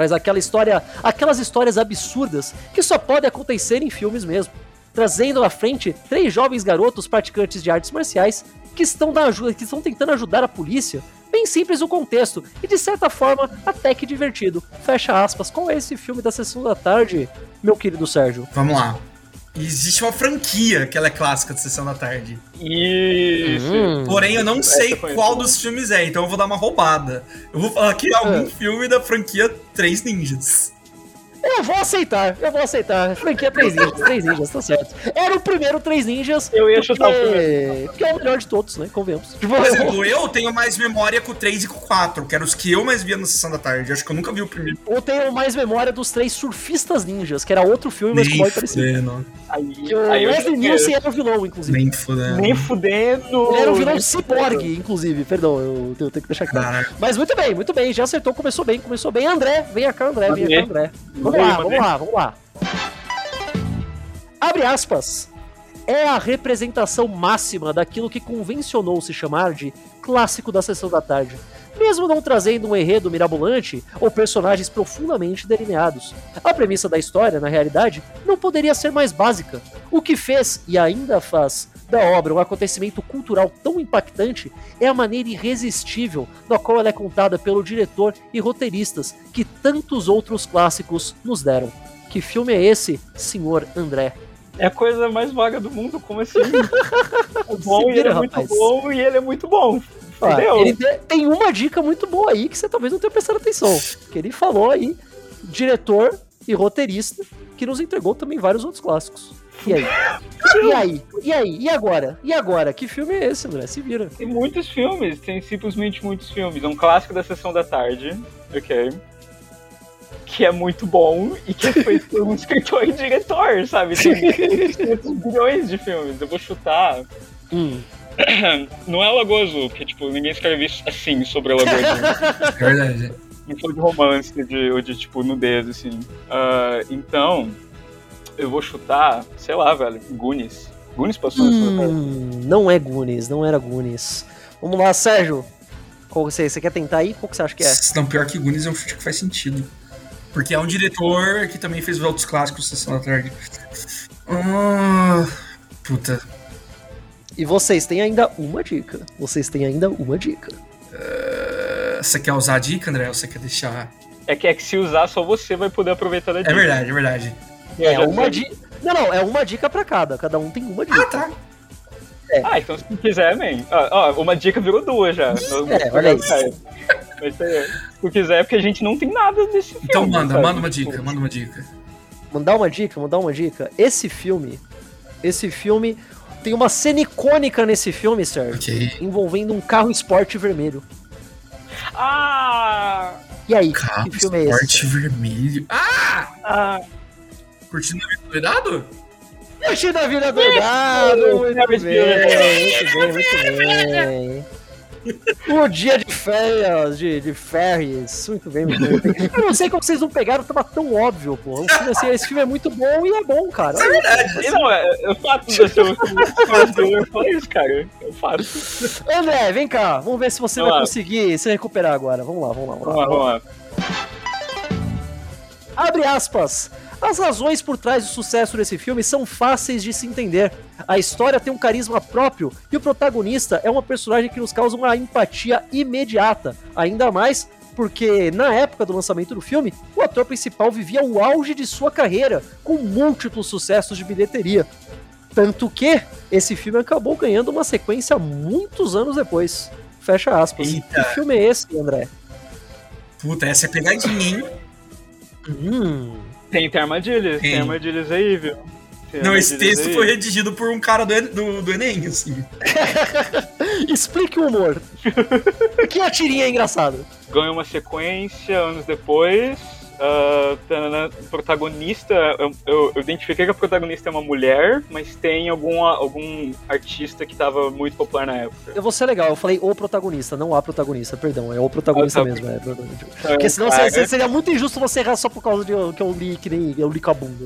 Traz aquela história, aquelas histórias absurdas que só podem acontecer em filmes mesmo. Trazendo à frente três jovens garotos praticantes de artes marciais que estão, na ajuda, que estão tentando ajudar a polícia. Bem simples o contexto e de certa forma até que divertido. Fecha aspas. Qual é esse filme da sessão da tarde, meu querido Sérgio? Vamos lá. Existe uma franquia que ela é clássica de Sessão da Tarde. Isso. Hum. Porém, eu não sei qual dos filmes é, então eu vou dar uma roubada. Eu vou falar que é algum Ah. filme da franquia Três Ninjas. Eu vou aceitar, eu vou aceitar. Franquia Três Ninjas, Três Ninjas, tá certo. Era o primeiro Três Ninjas. Eu ia porque- chutar o primeiro. Que é o melhor de todos, né? Convenhamos. Tipo, Por exemplo, eu tenho mais memória com o 3 e com o 4, que eram os que eu mais via na Sessão da Tarde. Acho que eu nunca vi o primeiro. eu tenho mais memória dos três surfistas ninjas, que era outro filme, mas mais parecido. Aí, Que o aí eu Leslie Nielsen era o vilão, inclusive. Nem fudendo. Nem fudendo. Ele era o vilão ciborgue, inclusive. Perdão, eu, eu tenho que deixar claro. Caraca. Mas muito bem, muito bem. Já acertou, começou bem, começou bem. André, vem cá, André, vem cá, André. Vamos Vem, lá, vamos lá, vamos lá. Abre aspas. É a representação máxima daquilo que convencionou se chamar de clássico da sessão da tarde. Mesmo não trazendo um enredo mirabolante ou personagens profundamente delineados. A premissa da história, na realidade, não poderia ser mais básica. O que fez e ainda faz da obra um acontecimento cultural tão impactante é a maneira irresistível na qual ela é contada pelo diretor e roteiristas que tantos outros clássicos nos deram. Que filme é esse, senhor André? É a coisa mais vaga do mundo, como assim? É bom ele é muito bom e ele é muito bom. Ah, Entendeu? ele te- tem uma dica muito boa aí que você talvez não tenha prestado atenção. Que ele falou aí, diretor e roteirista, que nos entregou também vários outros clássicos. E aí? E aí? E aí? E agora? E agora? Que filme é esse, André? Se vira. Tem muitos filmes, tem simplesmente muitos filmes. É um clássico da sessão da tarde, ok? Que é muito bom e que é feito por um escritor e diretor, sabe? Tem 500 bilhões de filmes. Eu vou chutar. Hum. Não é Lagoa Azul, porque, tipo, ninguém escreve isso assim sobre a Lagoa Azul. É verdade. não foi de romance, de, ou de, tipo, nudez, assim. Ah, então, eu vou chutar, sei lá, velho, Goonies. Goonies passou nessa. Hum, não é Goonies, não era Goonies. Vamos lá, Sérgio. Qual você, você quer tentar aí? Qual que você acha que é? Não, pior que Goonies é um chute que faz sentido. Porque é um diretor que também fez os outros clássicos Sessão da Tarde. Ah, puta. E vocês têm ainda uma dica. Vocês têm ainda uma dica. Ah, Você quer usar a dica, André? Ou você quer deixar. É que, é que se usar, só você vai poder aproveitar da É dica. verdade, é verdade. É já uma dica. Não, não, é uma dica pra cada. Cada um tem uma dica. Ah, tá. Ah, então se quiser, man. Ó, ó, uma dica virou duas já. É, olha aí. Mas é, se tu quiser, porque a gente não tem nada desse filme. Então manda, sabe? manda uma dica, manda uma dica. Mandar uma dica, mandar uma dica. Esse filme, esse filme tem uma cena icônica nesse filme, Sérgio, Ok. envolvendo um carro esporte vermelho. Ah! E aí, Carro que filme é esse? esporte vermelho. Ah! Ah! Curtindo a vida do cuidado? Curtindo a vida doidado! Muito Isso! bem, muito bem, muito bem. O dia de férias, de, de férias. Muito bem, muito bem. Eu não sei como vocês não pegaram, tava tão óbvio, pô. Filme assim, esse filme é muito bom e é bom, cara. Isso é verdade. E não, é, é o fato de eu ser o thriller foi isso, cara. É o fato. André, vem cá. Vamos ver se você Vamos vai lá. conseguir se recuperar agora. Vamos lá, vamos lá. Vamos lá. Vamos lá, vamos lá. Abre aspas. As razões por trás do sucesso desse filme são fáceis de se entender. A história tem um carisma próprio e o protagonista é uma personagem que nos causa uma empatia imediata. Ainda mais porque, na época do lançamento do filme, o ator principal vivia o auge de sua carreira, com múltiplos sucessos de bilheteria. Tanto que esse filme acabou ganhando uma sequência muitos anos depois. Fecha aspas. Eita. Que filme é esse, André? Puta, essa é pegadinha, hein? Hum. Tem, tem armadilhas, tem Tem. armadilhas aí, viu? Tem Não, esse texto aí. foi redigido por um cara do, do, do Enem, assim. Explique o humor. Que a tirinha é engraçada? Ganhou uma sequência anos depois. Ah, tanana, protagonista, eu, eu- eu identifiquei que a protagonista é uma mulher, mas tem algum, algum artista que tava muito popular na época. Eu vou ser legal, eu falei o protagonista, não a protagonista, perdão, é o protagonista Ah, tá. mesmo. É. Então, Porque senão cara, se- se- seria muito injusto você errar só por causa de eu- que eu li que nem eu li com a bunda.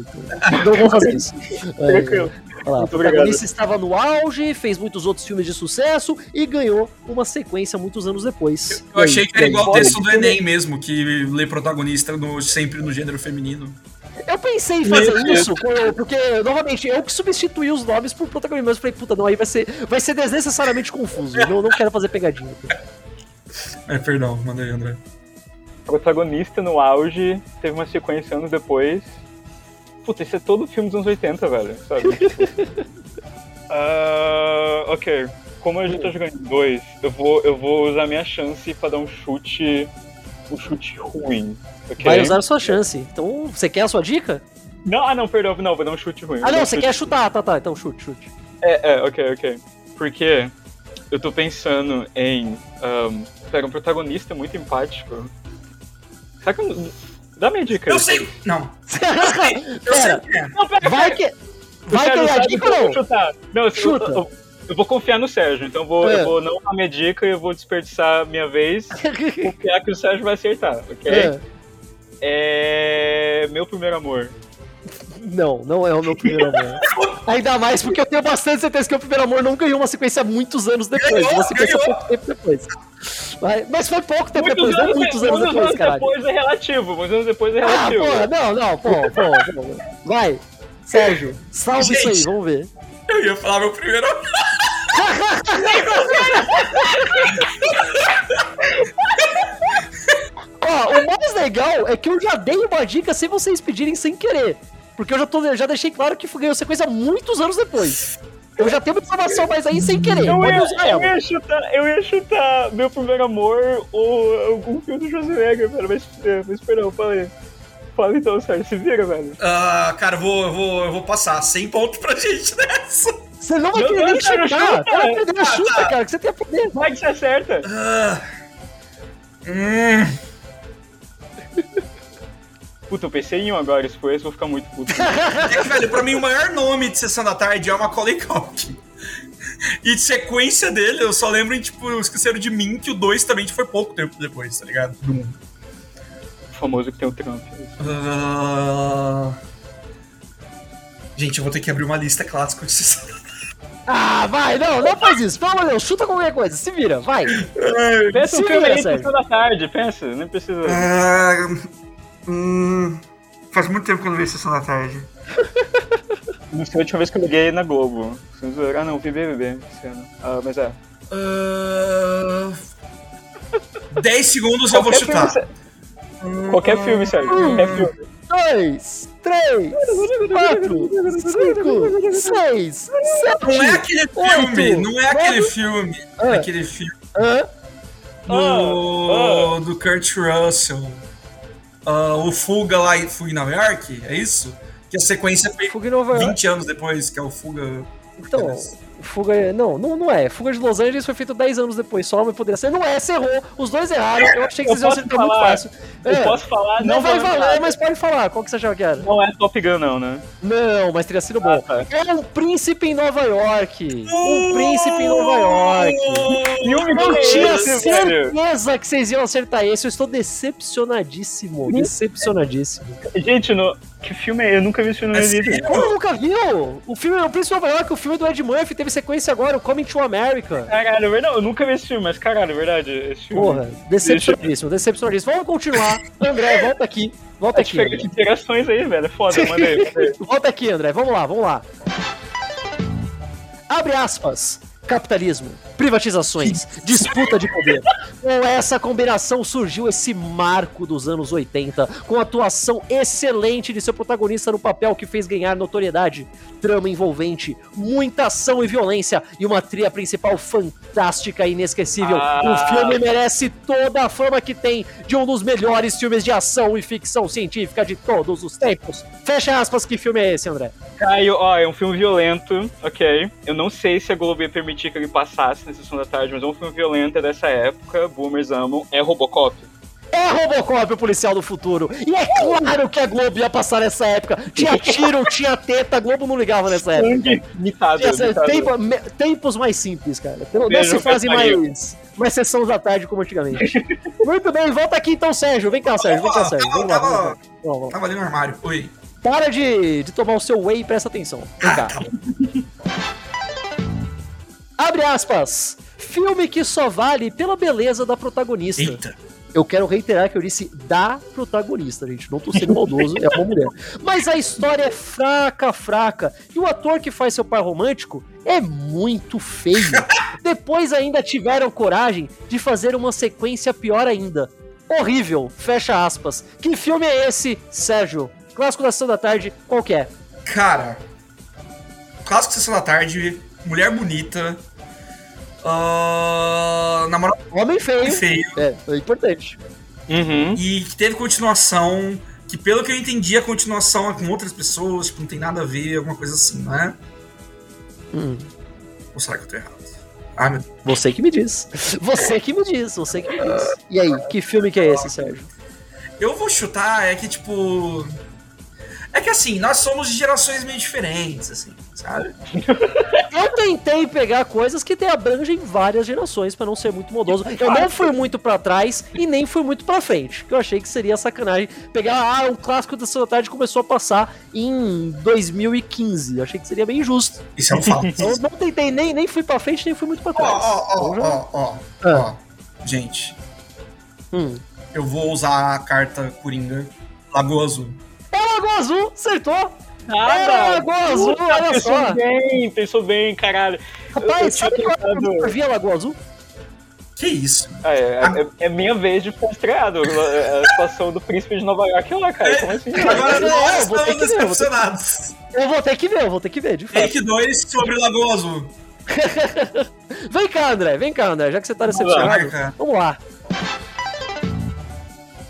Então, não vou fazer isso. É, Tranquilo. olha lá, o protagonista estava no auge, fez muitos outros filmes de sucesso e ganhou uma sequência muitos anos depois. Eu achei que era igual o texto do Enem mesmo, que lê protagonista no- sempre no gênero feminino. Eu pensei em fazer Meu isso, com- porque, novamente, eu que substituí os nomes por protagonista, mas eu falei, puta, não, aí vai ser, vai ser desnecessariamente confuso. Eu não quero fazer pegadinha. É, perdão, manda aí, André. protagonista no auge, teve uma sequência anos depois. Puta, isso é todo filme dos anos 80, velho, sabe? Ah, ok. Como a gente tá jogando em dois, eu vou, eu vou usar minha chance pra dar um chute. Um chute ruim. ok? Vai usar a sua chance. Então, você quer a sua dica? Não, ah não, perdão, não, vou dar um chute ruim. Ah, não, um você chute- quer chutar. Tá, tá, então chute, chute. É, é, ok, ok. Porque eu tô pensando em. Um, pega um protagonista muito empático. Será que eu. Dá minha dica Eu sei. Não. Eu sei Pera, que é. Não, pera, vai que. Vai que é dica eu ou vou não? chutar? Não, Chuta. Eu, eu- eu vou confiar no Sérgio, então eu vou, É. eu vou não dar minha dica e eu vou desperdiçar a minha vez, confiar que o Sérgio vai acertar, ok? É. É. Meu primeiro amor. Não, não é o meu primeiro amor. Ainda mais porque eu tenho bastante certeza que o primeiro amor não ganhou uma sequência muitos anos depois. Ganhou, uma sequência ganhou. pouco tempo depois. Mas, foi pouco tempo Muitos depois, não anos, muitos anos muitos depois, anos caralho. depois é relativo, muitos anos depois é Ah, relativo. porra, não, não, pô, pô, pô. Vai, Sérgio, salve isso aí, Gente. vamos ver. Eu ia falar meu primeiro. Ó, o mais legal é que eu já dei uma dica sem vocês pedirem sem querer. Porque eu já, tô, já deixei claro que ganhou sequência muitos anos depois. Eu já tenho uma informação, mas aí sem querer. Eu ia, usar eu, ia chutar, eu ia chutar meu primeiro amor ou algum filme do Schwarzenegger, velho. Mas, é, mas perdão, fala aí. Fala então, Sérgio, se vira, velho. Ah, cara, eu vou, eu vou, eu vou passar 100 pontos pra gente nessa. Você não vai Não, querer não, chutar. chuta. Cara, perder a chuta, cara, que você tem a poder. Vai que você acerta. Ah. Hum. Puta, eu pensei em um agora, se for esse, eu vou ficar muito puto. É que, velho, pra mim o maior nome de Sessão da Tarde é o Macaulay Culkin. E de sequência dele, eu só lembro em, tipo, Esqueceram de Mim, que o 2 também foi pouco tempo depois, tá ligado? Do mundo. o famoso que tem o Trump. Ah. Gente, eu vou ter que abrir uma lista clássica de Sessão da Ah, vai, não, não faz isso. Pelo amor de Deus, chuta qualquer coisa, se vira, vai. Pensa um filme aí, da Tarde, pensa, nem precisa... Ah, hum, faz muito tempo que eu não vejo Sessão da Tarde. Não sei a última vez que eu liguei na Globo. Ah não, vi BBB esse ano. Ah, mas é. Ah, 10 segundos eu vou chutar. filme, Qualquer filme, Sérgio. Qualquer filme. Dois, três, quatro, cinco, seis, sete. Não é aquele filme, não é aquele nove. filme. Ah. Aquele filme Hã? do, do Kurt Russell. Ah, o Fuga lá em Fuga em Nova York, é isso? Que a sequência foi Fuga em Nova York. 20 anos depois, que é o Fuga. Então, Fuga. Não, não, não é. Fuga de Los Angeles foi feito 10 anos depois só, mas poderia ser. Não é, você errou. Os dois erraram. Eu achei que Eu vocês iam acertar muito fácil. Eu É, posso falar? não vai vou valer, nada. mas pode falar. Qual que você achava que era? Não é Top Gun, não, né? Não, mas teria sido bom. Ah, tá. É um príncipe em Nova York. Um príncipe em Nova York. Filme Eu que é tinha esse, velho? certeza que vocês iam acertar esse. Eu estou decepcionadíssimo. Decepcionadíssimo. Gente, no... que filme é? Eu nunca vi esse filme na É minha vida. sério? Como nunca viu? O filme O Príncipe de Nova York, o filme do Ed Murphy, teve sequência agora, o Coming to America. Caralho, é verdade. Eu nunca vi esse filme, mas caralho, é verdade. Esse filme. Porra, decepcionadíssimo, decepcionadíssimo. Vamos continuar. André, volta aqui. Volta Tá aqui. André. de interações aí, velho. É Foda, aí. Volta aqui, André. Vamos lá, vamos lá. Abre aspas. Capitalismo, privatizações, disputa de poder. Com essa combinação surgiu esse marco dos anos 80, com a atuação excelente de seu protagonista no papel que fez ganhar notoriedade, trama envolvente, muita ação e violência e uma trilha principal fantástica e inesquecível. Ah. O filme merece toda a fama que tem de um dos melhores filmes de ação e ficção científica de todos os tempos. Fecha aspas, que filme é esse, André? Caio, ó, é um filme violento, ok? Eu não sei se a Globo ia permitir que ele passasse na sessão da tarde, mas é um filme violento, é dessa época, boomers amam, é Robocop. É Robocop, o policial do futuro. E é claro que a Globo ia passar nessa época. Tinha tiro, tinha teta, a Globo não ligava nessa época. Imitado. tempo- me- tempos mais simples, cara. Pelo menos Beijo, se fazem mais, mais sessões da tarde como antigamente. Muito bem, volta aqui então, Sérgio. Vem cá, Sérgio. Vem cá, Sérgio. Vamos lá, vamos lá. Vamos lá, vamos lá. Tava ali no armário. Oi. Para de, de tomar o seu whey e presta atenção. Vem Ah, cá. Abre aspas. Filme que só vale pela beleza da protagonista. Eita. Eu quero reiterar que eu disse da protagonista, gente. Não tô sendo maldoso, é uma mulher. Mas a história é fraca, fraca. E o ator que faz seu pai romântico é muito feio. Depois ainda tiveram coragem de fazer uma sequência pior ainda. Horrível, fecha aspas. Que filme é esse, Sérgio? Clássico da Sessão da Tarde, qual que é? Cara. Clássico Sessão da Tarde, mulher bonita. Uh, namorado Homem feio. feio. É, é importante. Uhum. E que teve continuação. Que pelo que eu entendi, a continuação é com outras pessoas, tipo, não tem nada a ver, alguma coisa assim, não é? Hum, Ou será que eu tô errado? Ah, meu você que me diz. Você que me diz, você que me diz. E aí, que filme que é esse, Sérgio? Eu vou chutar, é que tipo. É que assim, nós somos de gerações meio diferentes, assim, sabe? Eu tentei pegar coisas que te abrangem várias gerações pra não ser muito modoso. Eu não fui muito pra trás e nem fui muito pra frente, que eu achei que seria sacanagem pegar ah, um clássico da sua tarde começou a passar em 2015. Eu achei que seria bem injusto. Isso é um fato. Eu não tentei nem nem fui pra frente nem fui muito pra Ó, trás. ó, ó, Então já- ó, ó, Ah. ó. Gente, Hum. eu vou usar a carta Coringa Lagoa Azul. É Lagoa Azul, acertou. É Nada! Lagoa Azul, Puta, olha pensou só. bem, pensou bem, caralho. Rapaz, eu sabe eu tentado- eu vi a Lagoa Azul? Que isso? Ah, é, é, é minha vez de ficar estreado. A situação do príncipe de Nova York lá, cara. Como assim? Agora Não, nós eu vou ter estamos que ver, eu vou ter- decepcionados. Eu vou ter que ver, eu vou ter que ver, de fato. Take 2 sobre Lagoa Azul. Vem cá, André, vem cá, André, já que você tá Vamos decepcionado. lá, cara. Vamos lá.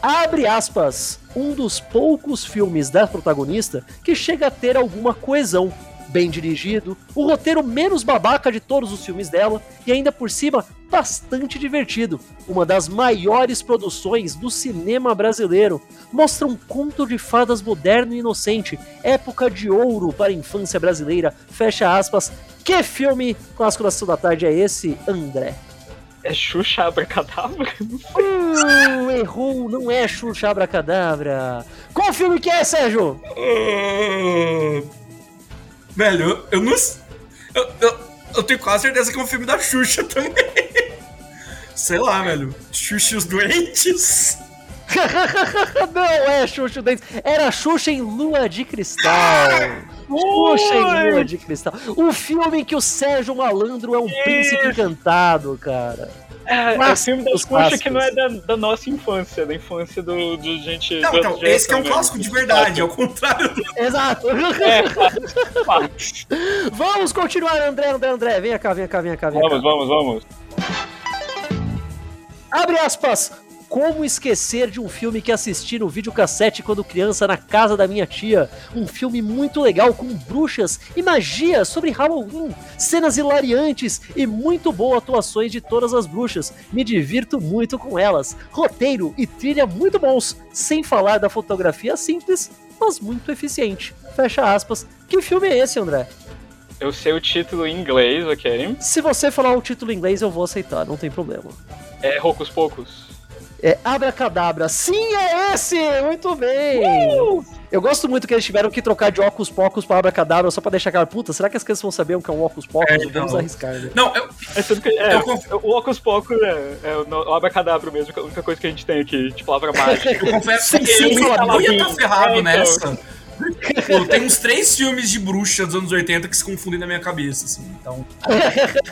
Abre aspas, um dos poucos filmes da protagonista que chega a ter alguma coesão. Bem dirigido, o roteiro menos babaca de todos os filmes dela e ainda por cima bastante divertido. Uma das maiores produções do cinema brasileiro. Mostra um conto de fadas moderno e inocente, época de ouro para a infância brasileira. Fecha aspas. Que filme clássico da Sessão da Tarde é esse, André? É Xuxa Abracadabra? Uh, errou, não é Xuxa Abracadabra. Qual filme que é, Sérgio? Ah, Velho, eu, eu não. Eu, eu, eu tenho quase certeza que é um filme da Xuxa também. Sei lá, velho. Xuxa e os Doentes? não é Xuxa Dentes, era Xuxa em Lua de Cristal. Xuxa em Lua de Cristal. O filme em que o Sérgio Malandro é um príncipe encantado, cara. É, é o Clássicos, filme da Xuxa clássicos. que não é da, da nossa infância, da infância do, do gente. Não, então, esse que é um mesmo. clássico de verdade, ao contrário do. Exato. É, fato. Vamos continuar, André, André, André. Venha cá, venha cá, venha cá, cá. Vamos, vamos, vamos. Abre aspas. Como esquecer de um filme que assisti no videocassete quando criança na casa da minha tia? Um filme muito legal com bruxas e magia sobre Halloween, cenas hilariantes e muito boas atuações de todas as bruxas. Me divirto muito com elas. Roteiro e trilha muito bons, sem falar da fotografia simples, mas muito eficiente. Fecha aspas. Que filme é esse, André? Eu sei o título em inglês, ok? Se você falar o título em inglês, eu vou aceitar, não tem problema. É Rocos Pocos. É Abracadabra. Sim, é esse! Muito bem! Uh! Eu gosto muito que eles tiveram que trocar de óculos pocos para Abracadabra só pra deixar aquela puta. Será que as crianças vão saber o que é um óculos pocos? É, Vamos arriscar, né? Não, eu, é é, eu, o óculos pocos é, é o Abracadabra mesmo, a única coisa que a gente tem aqui de palavra mágica. Eu confesso que eu, eu ia estar ferrado é, então. Pô, tem uns três filmes de bruxa dos anos 80 que se confundem na minha cabeça, assim. Então.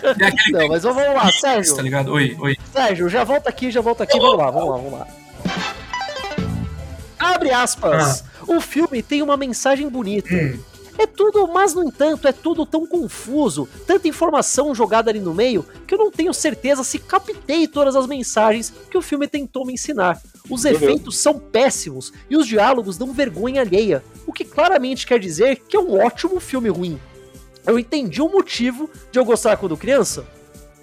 É não, mas vamos lá, Sérgio. Tá ligado? Oi, oi. Sérgio, já volta aqui, já volta aqui. Vamos lá, vamos lá, vamos lá. Abre aspas. Ah. O filme tem uma mensagem bonita. Hum. É tudo, mas no entanto, é tudo tão confuso, tanta informação jogada ali no meio, que eu não tenho certeza se captei todas as mensagens que o filme tentou me ensinar. Os efeitos são péssimos e os diálogos dão vergonha alheia, o que claramente quer dizer que é um ótimo filme ruim. Eu entendi o motivo de eu gostar quando criança?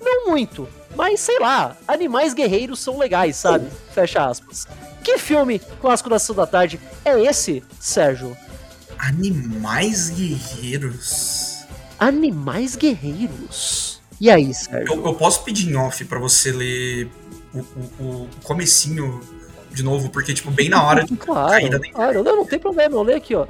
Não muito, mas sei lá, animais guerreiros são legais, sabe? Fecha aspas. Que filme clássico da Sessão da Tarde é esse, Sérgio? Animais guerreiros? Animais guerreiros. E aí, Sérgio? Eu, eu posso pedir em off pra você ler o, o, o comecinho de novo, porque, tipo, bem na hora de claro, caída Claro, não, não tem problema, eu leio aqui, ó.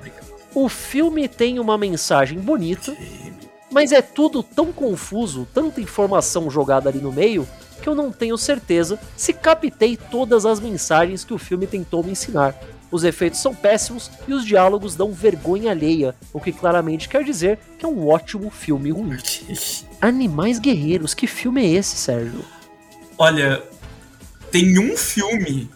O filme tem uma mensagem bonita, okay. mas é tudo tão confuso, tanta informação jogada ali no meio, que eu não tenho certeza se captei todas as mensagens que o filme tentou me ensinar. Os efeitos são péssimos e os diálogos dão vergonha alheia, o que claramente quer dizer que é um ótimo filme ruim. Animais Guerreiros, que filme é esse, Sérgio? Olha, tem um filme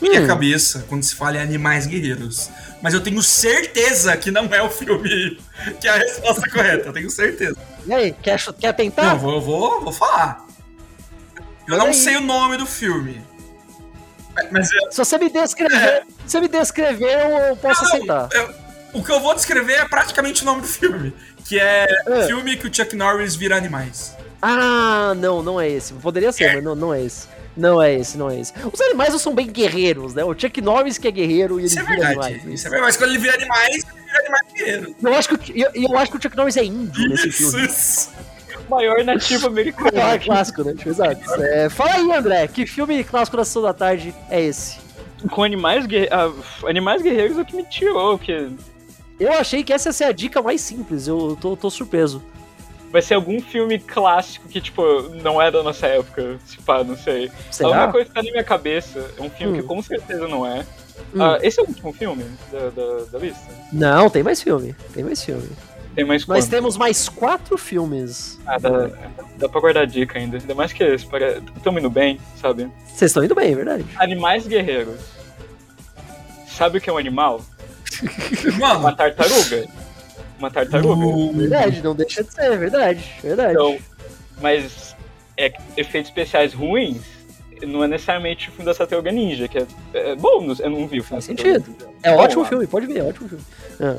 na minha hum. cabeça quando se fala em Animais Guerreiros. Mas eu tenho certeza que não é o filme que é a resposta correta. Eu tenho certeza. E aí, quer, quer tentar? Não, vou, vou, vou falar. Eu não sei o nome do filme. Mas eu... Se você me descrever, é. se me descrever, eu posso não, aceitar. Eu, o que eu vou descrever é praticamente o nome do filme. Que é, é. filme que o Chuck Norris vira animais. Ah, não, não é esse. Poderia ser, é. mas não, não é esse. Não é esse, não é esse. Os animais não são bem guerreiros, né? O Chuck Norris que é guerreiro e ele isso é vira é verdade, animais. Isso é verdade, mas quando ele vira animais, ele vira animais guerreiros. Eu acho que, eu, eu acho que o Chuck Norris é índio nesse filme. Isso. Maior nativo americano. Ah, clássico, né? Exato. É, fala aí, André, que filme clássico da Sessão da Tarde é esse? Com animais, guerre... ah, animais guerreiros é o que me tirou, porque... Eu achei que essa ia ser a dica mais simples, eu tô, tô surpreso vai ser algum filme clássico que, tipo, não é da nossa época, se pá, não sei. Será? A única coisa que tá na minha cabeça é um filme hum. que com certeza não é. Hum. Uh, esse é o último filme da, da, da, lista? Não, tem mais filme. Tem mais filme. Tem mais Nós temos mais quatro filmes. Ah, dá, dá pra guardar dica ainda. Ainda mais que estamos indo bem, sabe? Vocês estão indo bem, é verdade. Animais guerreiros. Sabe o que é um animal? Uma tartaruga uma tartaruga. Uh, verdade, não deixa de ser, verdade, verdade. Então, mas é, efeitos especiais ruins não é necessariamente o filme da Tartaruga Ninja, que é, é bom, eu não vi o filme Faz sentido. É, é ótimo bom, filme, pode ver, é ótimo filme. Ah.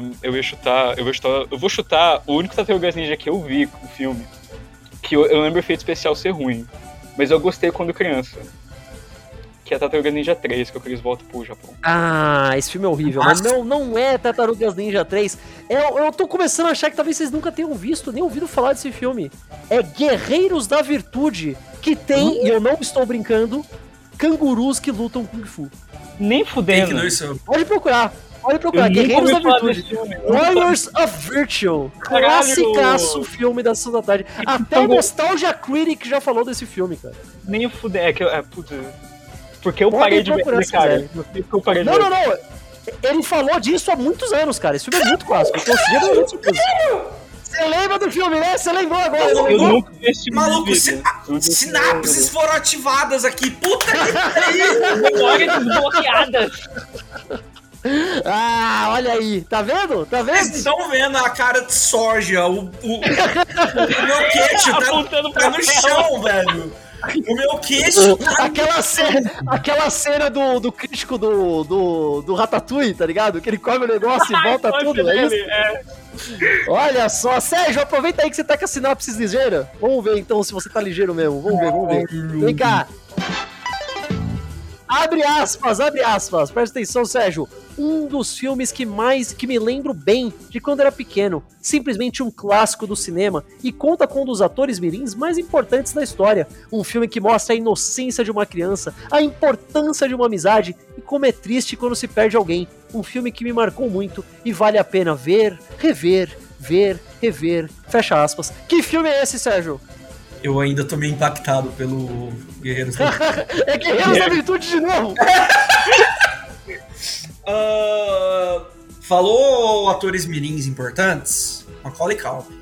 Uh, eu ia chutar, eu vou chutar, eu vou chutar o único Tartarugas Ninja que eu vi no filme, que eu, eu lembro o efeito especial ser ruim, mas eu gostei quando criança que é Tartaruga Ninja 3, que é o que eles voltam pro Japão. Ah, esse filme é horrível, Nossa. mas não, não é Tartarugas Ninja 3. Eu, eu tô começando a achar que talvez vocês nunca tenham visto, nem ouvido falar desse filme. É Guerreiros da Virtude, que tem, uhum. e eu não estou brincando, cangurus que lutam Kung Fu. Nem fudendo. Pode procurar. Pode procurar. Guerreiros da Virtude. Warriors of Virtue. Classicaço filme da Sessão da Tarde. Até o Nostalgia Critic já falou desse filme, cara. Nem fuder. É que, é, putz, porque eu parei de ver, cara. Eu parei não, não, não. Ele falou disso há muitos anos, cara. Esse filme é muito clássico. Você lembra do filme, né? Você lembrou agora, eu, eu nunca vi esse Maluco, sinapses foram ativadas aqui. Puta que pariu! Memórias desbloqueadas. Ah, olha aí, tá vendo? Tá vendo? Vocês estão vendo a cara de soja, o, o, o meu queixo tá, tá no chão, velho. O meu queixo. tá aquela cena, aquela cena do, do crítico do, do, do Ratatouille, tá ligado? Que ele come o negócio e volta Ai, tudo, é isso? é. Olha só, Sérgio, aproveita aí que você tá com a sinopse ligeira. Vamos ver então se você tá ligeiro mesmo. Vamos ver, vamos ver. Vem cá. Abre aspas, abre aspas. Presta atenção, Sérgio. Um dos filmes que mais que me lembro bem de quando era pequeno. Simplesmente um clássico do cinema e conta com um dos atores mirins mais importantes da história. Um filme que mostra a inocência de uma criança, a importância de uma amizade e como é triste quando se perde alguém. Um filme que me marcou muito e vale a pena ver, rever, ver, rever. Fecha aspas. Que filme é esse, Sérgio? Eu ainda tô meio impactado pelo Guerreiros da é Guerreiros da Virtude de novo! Ah, falou atores mirins importantes? Macaulay Culkin.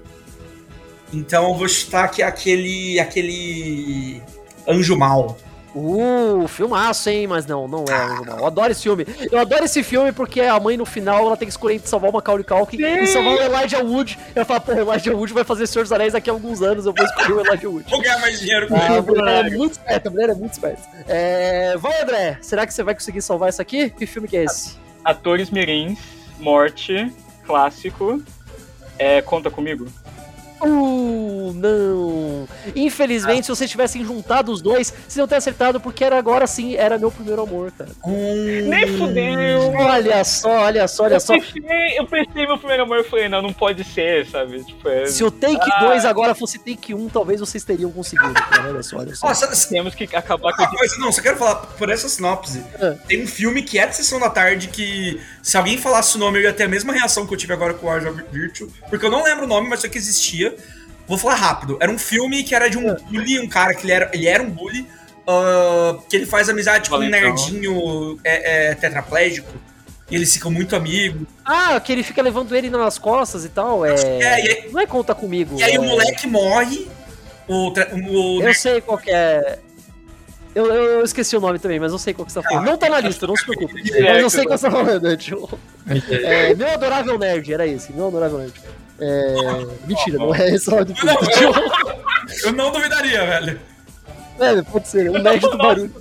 Então eu vou chutar aqui aquele aquele anjo mal. Uh, filmaço, hein? Mas não, não é Mal. Eu adoro esse filme. Eu adoro esse filme porque a mãe, no final, ela tem que escolher entre salvar o Macaulay Culkin e salvar o Elijah Wood. Eu falo, pô, o Elijah Wood vai fazer Senhor dos Anéis daqui a alguns anos, eu vou escolher o Elijah Wood. Vou ganhar mais dinheiro com Ah, ele. mulher é muito esperta, a mulher é muito esperta. É... Vai, André, será que você vai conseguir salvar isso aqui? Que filme que é esse? Atores mirins, morte, clássico. É, conta comigo. Uh, não. Infelizmente, se vocês tivessem juntado os dois, vocês iam ter acertado, porque era agora sim, era meu primeiro amor, cara. Hum, Nem fudeu. Olha só, olha só, olha Eu só. pensei, eu pensei meu primeiro amor, eu falei, não, não pode ser, sabe? Tipo, é, Se o take Ah. 2 agora fosse take 1, talvez vocês teriam conseguido. Cara. Olha só, olha só. Ó, sa- sa- temos que acabar com uma coisa, não, só quero falar, por essa sinopse, Ah. tem um filme que é de Sessão da Tarde que, se alguém falasse o nome, eu ia ter a mesma reação que eu tive agora com o Age of Virtue, porque eu não lembro o nome, mas só que existia. Vou falar rápido. Era um filme que era de um bully, um cara que ele era, ele era um bully, ah, que ele faz amizade com um nerdinho é, é, tetraplégico, e eles ficam muito amigos. Ah, que ele fica levando ele nas costas e tal. É. É, e aí- Não é conta comigo. E aí é... o moleque morre, o, tra- o, Eu sei qual que é. Eu, eu, eu esqueci o nome também, mas eu sei qual que você tá falando. Ah, não tá na lista, não se preocupe. Mas eu sei qual você tá falando, né, tio? É, meu adorável nerd, era esse, meu adorável nerd. É, mentira, não é esse o nome do filme. tio. Eu não duvidaria, velho. É, pode ser, um nerd do barulho.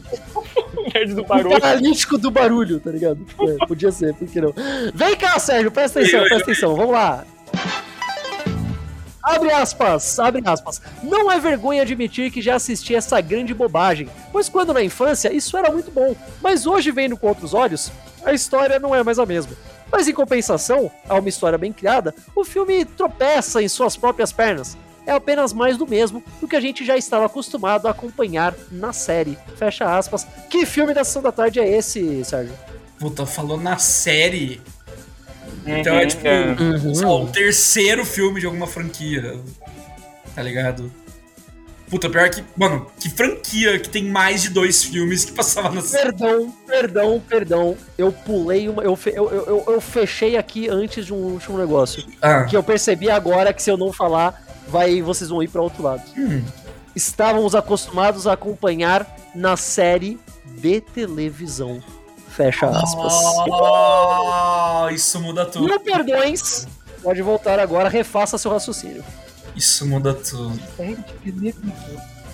o nerd do barulho. analítico do barulho, tá ligado? Tipo, é, podia ser, por que não? Vem cá, Sérgio, presta atenção, presta atenção, vamos lá. Abre aspas, abre aspas. Não é vergonha admitir que já assisti essa grande bobagem, pois quando na infância isso era muito bom, mas hoje vendo com outros olhos, a história não é mais a mesma. Mas em compensação, a uma história bem criada, o filme tropeça em suas próprias pernas. É apenas mais do mesmo do que a gente já estava acostumado a acompanhar na série. Fecha aspas. Que filme da Sessão da Tarde é esse, Sérgio? Puta, falou na série. Então é Uhum, tipo, lá, o terceiro filme de alguma franquia. Tá ligado? Puta, pior que. Mano, que franquia que tem mais de dois filmes que passava na série. Perdão, perdão, perdão. Eu pulei uma. Eu, fe- eu, eu, eu- eu fechei aqui antes de um último negócio. Ah, Que eu percebi agora que se eu não falar, vai, vocês vão ir pra outro lado. hum, Estávamos acostumados a acompanhar na série de televisão. Fecha aspas. Ah, isso muda tudo. Mil perdões. Pode voltar agora, refaça seu raciocínio. Isso muda tudo.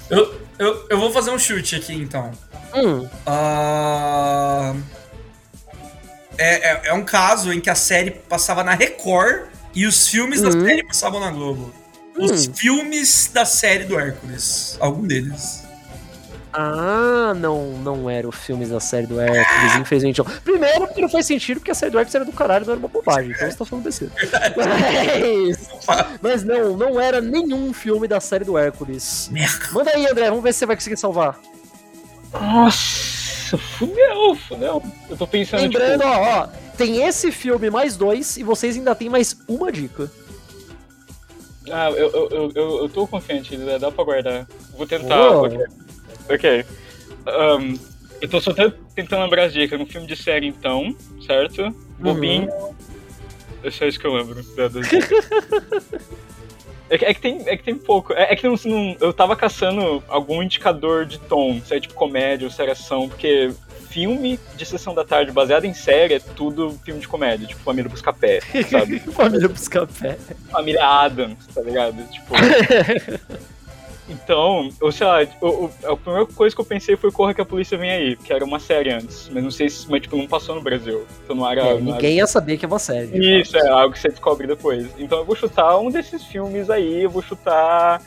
Eu, eu, eu vou fazer um chute aqui então. Hum, Ah, é, é, é um caso em que a série passava na Record e os filmes da Uhum. série passavam na Globo. Os Hum. filmes da série do Hércules. Algum deles. Ah, não, não era o filme da série do Hércules, infelizmente. não. Primeiro, porque não faz sentido, porque a série do Hércules era do caralho, não era uma bobagem. Então você tá falando besteira. Mas, mas não, não era nenhum filme da série do Hércules. Merda. Manda aí, André, vamos ver se você vai conseguir salvar. Nossa, fudeu, fudeu. Eu tô pensando, Lembrando, tipo, ó, ó, tem esse filme mais dois e vocês ainda tem mais uma dica. ah, eu, eu, eu, eu, tô confiante, né? dá pra guardar. Vou tentar. Ok. Ahn, eu tô só te- tentando lembrar as dicas. No filme de série, então, certo? Bobinho. É só isso que eu lembro. da- das dicas. É que, é que tem, é que tem pouco. É, é que não, não- eu tava caçando algum indicador de tom, se é tipo comédia ou série ação, porque filme de sessão da tarde baseado em série é tudo filme de comédia, tipo Família Buscapé, sabe? Família Buscapé. Família Adams, tá ligado? Tipo. Então, ou sei lá, o, o- a primeira coisa que eu pensei foi Corra que a Polícia Vem Aí, que era uma série antes, mas não sei se, mas tipo, não passou no Brasil. Então não era. É, não era- ninguém ia saber que é uma série. Isso, é algo que você descobre depois. Então eu vou chutar um desses filmes aí, eu vou chutar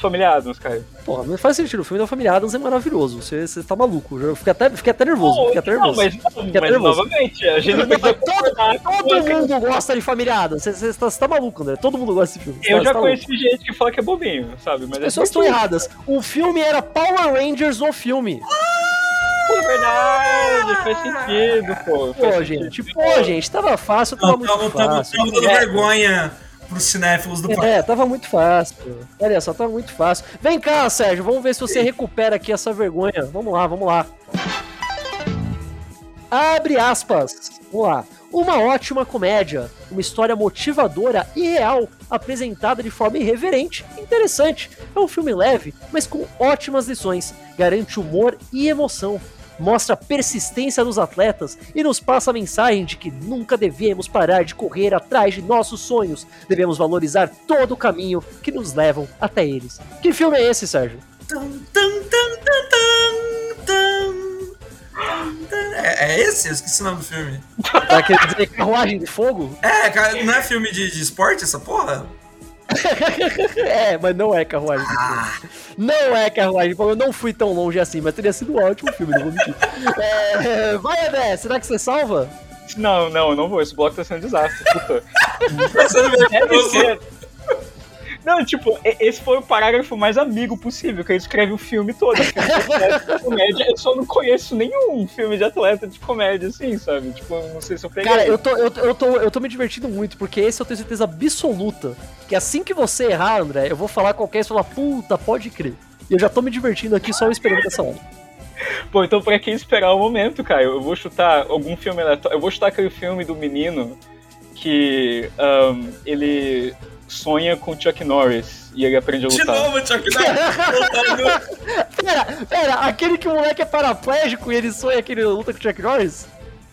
Família Adams, cara. fato. Porra, não faz sentido. O filme da Família Adams é maravilhoso. Você, você tá maluco. Eu fiquei até, fiquei até nervoso. Não, Fiquei até não, nervoso. mas, não, Fiquei mas nervoso. novamente, a gente não precisa Todo a- mundo gosta de Família Adams. Você, você tá, você tá maluco, André. Todo mundo gosta desse filme. Você Eu tá- já tá conheci gente que fala que é bobinho, sabe? Mas As pessoas é estão erradas. O filme era Power Rangers o filme. Pô, verdade, faz sentido, pô. Pô, gente, sentido. pô, gente, tava fácil, tava Não, muito tamo, fácil. tamo dando É, vergonha pros cinéfilos do país. É, tava muito fácil. Olha só, tava muito fácil. Vem cá, Sérgio, vamos ver se você recupera aqui essa vergonha. Vamos lá, vamos lá. Abre aspas. Vamos lá. Uma ótima comédia, uma história motivadora e real, apresentada de forma irreverente e interessante. É um filme leve, mas com ótimas lições. Garante humor e emoção. Mostra a persistência dos atletas e nos passa a mensagem de que nunca devemos parar de correr atrás de nossos sonhos. Devemos valorizar todo o caminho que nos levam até eles. Que filme é esse, Sérgio? É, é esse? Eu esqueci o nome do filme. Tá querendo dizer Carruagem de Fogo? É, não é filme de, de esporte essa porra? É, mas não é Carruagem Fogo. Não é Carruagem. Eu não fui tão longe assim, mas teria sido um ótimo filme, não vou mentir. É, vai, André, será que você salva? Não, não, eu não vou. Esse bloco tá sendo um desastre, puta. Deve ser. Não, tipo, esse foi o parágrafo mais amigo possível, que ele escreve o filme todo. Filme de atleta de comédia, eu só não conheço nenhum filme de atleta de comédia, assim, sabe? Tipo, não sei se eu peguei. Cara, eu tô, eu, eu, tô, eu tô me divertindo muito, porque esse eu tenho certeza absoluta que assim que você errar, André, eu vou falar qualquer e falar, puta, pode crer. E eu já tô me divertindo aqui só esperando essa hora. Pô, então pra que esperar o momento, cara? Eu vou chutar algum filme aleatório. Eu vou chutar aquele filme do menino que ahn, ele sonha com Chuck Norris e ele aprende a De lutar. novo, Chuck Norris. Pera, pera, aquele que o moleque é paraplégico e ele sonha que ele luta com o Chuck Norris?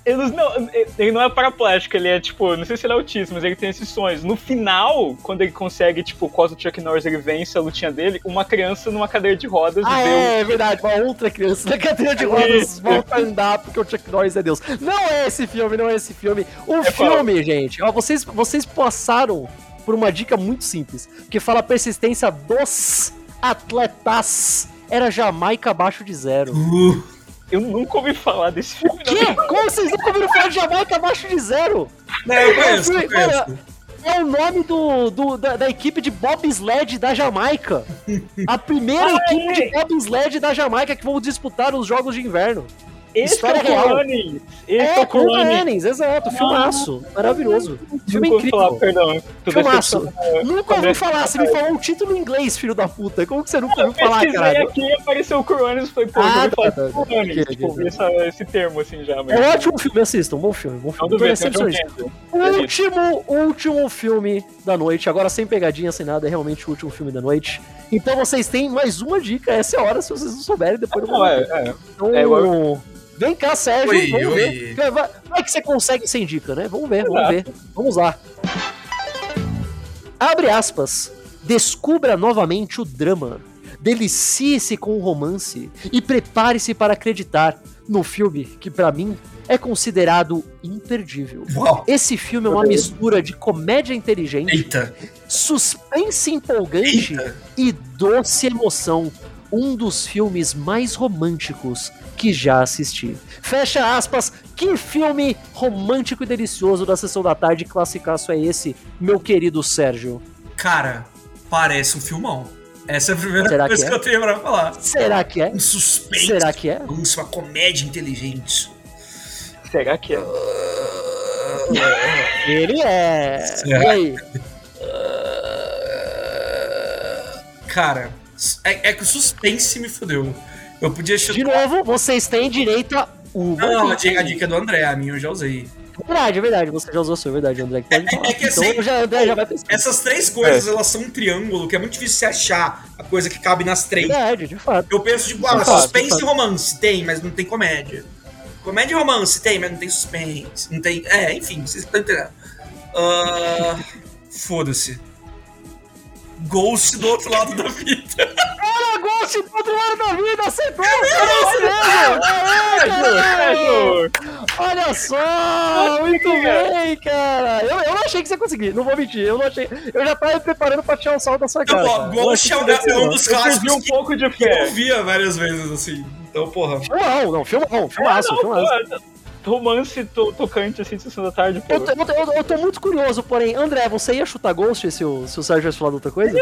Ele não, ele não é paraplégico, ele é tipo, não sei se ele é autista, mas ele tem esses sonhos. No final, quando ele consegue, tipo, por causa do Chuck Norris, ele vence a lutinha dele, uma criança numa cadeira de rodas Ah, é, é verdade, uma outra criança na cadeira de rodas Isso. volta a andar porque o Chuck Norris é Deus. Não é esse filme, não é esse filme. O É qual? filme, gente, ó, vocês, vocês passaram por uma dica muito simples, que fala a persistência dos atletas. Era Jamaica abaixo de zero. Uh, Eu nunca ouvi falar desse filme. Que? Como vocês nunca ouviram falar de Jamaica abaixo de zero? Não, eu conheço, eu Cara, conheço. É o nome do, do- da, da equipe de bobsled da Jamaica. A primeira equipe de bobsled da Jamaica que vão disputar os Jogos de Inverno. Esse História é é, É, exato. Filmaço. Maravilhoso. Filme incrível. falar, perdão. Filmaço. decepcionado. Nunca ouvi falar. Você me falou o título em inglês, filho da puta. Como que você nunca ouviu falar, Pesquisei caralho? aqui e apareceu o Coronis e falei, pô, Ah, eu tá, tá, tá. Ok, Tipo, ouvi esse termo assim já. Mas... É um ótimo filme, assistam. Bom filme. Bom filme. Último, último filme da noite. Agora sem pegadinha, sem nada, é realmente o último filme da noite. Então vocês têm mais uma dica. Essa é a hora, se vocês não souberem, depois eu vou. é, é. Então, é, eu- Vem cá, Sérgio. Oi, vamos oi. ver. Vai, vai- vai que você consegue sem dica, né? Vamos ver, vamos ver. Vamos lá. Abre aspas. Descubra novamente o drama. Delicie-se com o romance e prepare-se para acreditar no filme que, pra mim, é considerado imperdível. Uau. Esse filme é uma mistura de comédia inteligente, Eita. suspense empolgante Eita. e doce emoção. Um dos filmes mais românticos que já assisti. Fecha aspas. Que filme romântico e delicioso da sessão da tarde classicaço é esse, meu querido Sérgio? Cara, parece um filmão. Essa é a primeira Será coisa que que, é? eu tenho pra falar. Será que é? Um suspense. Será que é? Uma comédia inteligente. Será que é? Ele é. Será? E aí? Cara, é, é que o suspense me fudeu. Eu podia chutar. De novo, vocês têm direito a uma Não, a dica. dica, a dica é do André, a minha eu já usei. É verdade, é verdade. Você já usou a sua, é verdade, André. Pode É- falar. é que então, assim, já, André já vai. Essas três coisas, É. elas são um triângulo que é muito difícil você achar a coisa que cabe nas três. Verdade, de fato. Eu penso, tipo, ah, fato, suspense e romance. Tem, mas não tem comédia. Comédia e romance tem, mas não tem suspense. Não tem. É, enfim, vocês estão entendendo. Ah, Foda-se. Ghost do outro lado da vida. Era Ghost do outro lado da vida, acertou! É isso mesmo! Aê, caralho! Olha só! Muito bem, cara! Eu, eu não achei que você ia conseguir, não vou mentir. Eu não achei. Eu já tava me preparando pra tirar o salto da sua cara. Não. Eu Ghost é um, que é um dos Eu clássicos um que pouco de eu fé. via várias vezes, assim. Então, porra. Filmão, não, filmão, filmaço, Não, filmaço. Romance to- tocante assim, sessão da tarde. Eu, tô- eu, tô- eu- tô muito curioso, porém, André, você ia chutar Ghost se o, se o Sérgio tivesse falado outra coisa?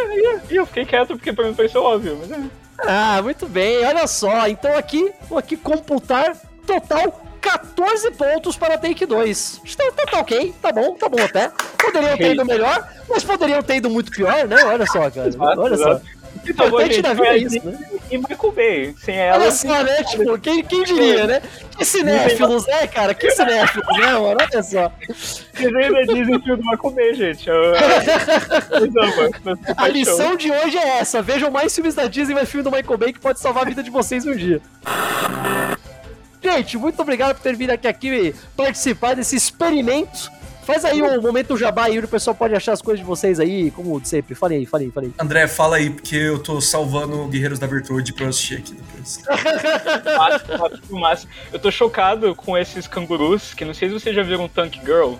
E eu fiquei quieto porque pra mim pareceu óbvio, mas é. Ah, muito bem, olha só. Então aqui, vou aqui computar total 14 pontos para Take 2. Tá, tá, tá ok, tá bom, tá bom até. Poderiam ter ido melhor, mas poderiam ter ido muito pior, né? Olha só, cara. Olha só. O importante da vida é isso, né? E Michael Bay, sem ela. Olha só, né? Tipo, quem, quem diria, né? Que cinéfilos, né, cara? Que cinéfilos, né, mano? Olha só. Desenho da Disney filme do Michael Bay, gente. Eu, eu, eu mas com A lição de hoje é essa: vejam mais filmes da Disney e mais filme do Michael Bay que pode salvar a vida de vocês um dia. Gente, muito obrigado por ter vindo aqui, aqui participar desse experimento. Faz aí um momento jabá aí, onde o pessoal pode achar as coisas de vocês aí, como sempre. Falei aí, falei, falei. André, fala aí, porque eu tô salvando Guerreiros da Virtude pra eu assistir aqui depois. Massa, massa, massa. Eu tô chocado com esses cangurus, que não sei se vocês já viram Tank Girl.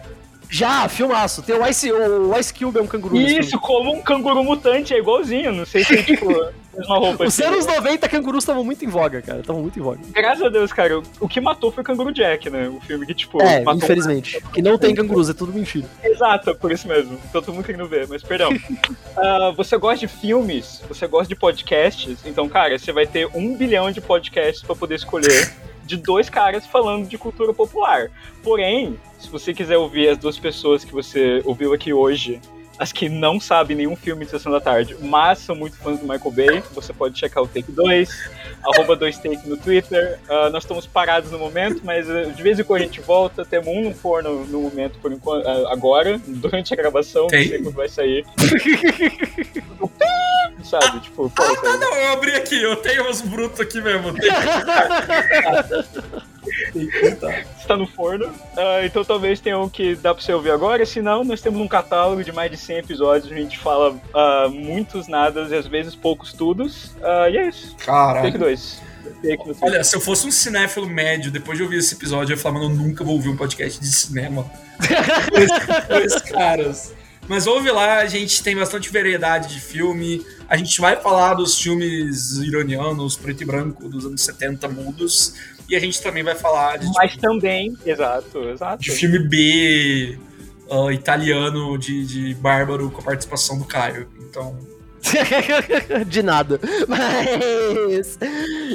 Já, filmaço. Tem o Ice, o Ice Cube é um canguru. Isso, como um canguru mutante, é igualzinho. Não sei se é tipo mesma roupa. Os assim. anos 90 cangurus estavam muito em voga, cara. Estavam muito em voga. Graças a Deus, cara, o que matou foi o Canguru Jack, né? O filme que, tipo, É, infelizmente. Que não tem cangurus, é tudo mentira. Exato, por isso mesmo. Então todo mundo querendo ver, mas perdão. Ah, você gosta de filmes, você gosta de podcasts, então, cara, você vai ter um bilhão de podcasts pra poder escolher de dois caras falando de cultura popular. Porém, se você quiser ouvir as duas pessoas que você ouviu aqui hoje, as que não sabem nenhum filme de Sessão da Tarde, mas são muito fãs do Michael Bay, você pode checar o Take 2, arroba 2Take no Twitter. Ah, nós estamos parados no momento, mas ah, de vez em quando a gente volta. Temos um no forno no momento, por enquanto, ah, agora, durante a gravação, Tem? não sei quando vai sair. Sabe, tipo, pô, Ah, cara, não, eu abri aqui, eu tenho uns brutos aqui mesmo. está no forno. Ah, então talvez tenha um que dá pra você ouvir agora. Se não, nós temos um catálogo de mais de 100 episódios. A gente fala ah, muitos nadas e às vezes poucos tudos. Ah, e é isso. Take. 2. Take no Olha, se eu fosse um cinéfilo médio, depois de ouvir esse episódio, eu ia falar, mano, eu nunca vou ouvir um podcast de cinema. Dois caras. Mas ouve lá, a gente tem bastante variedade de filme. A gente vai falar dos filmes iranianos, preto e branco, dos anos 70 mudos. E a gente também vai falar de, Mas também, exato, exato. de filme B ah, italiano de, de Bárbaro com a participação do Caio. Então, de nada. Mas.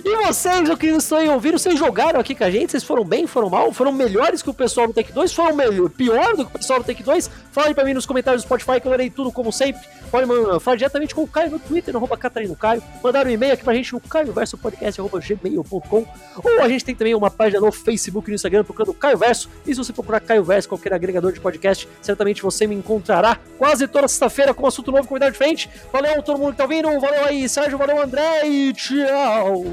E vocês, eu queria estão aí ouvindo, vocês jogaram aqui com a gente? Vocês foram bem, foram mal? Foram melhores que o pessoal do Take 2? Foram melhor, pior do que o pessoal do Take 2? Fala aí pra mim nos comentários do Spotify que eu lerei tudo como sempre. Pode falar diretamente com o Caio no Twitter, no arroba Catarino Caio. Mandar um e-mail aqui pra gente no caioversopodcast.gmail.com Ou a gente tem também uma página no Facebook e no Instagram procurando Caio Verso. E se você procurar Caio Verso, qualquer agregador de podcast, certamente você me encontrará quase toda sexta-feira com um assunto novo, convidado diferente. Valeu todo mundo que tá ouvindo, valeu aí Sérgio, valeu André e tchau!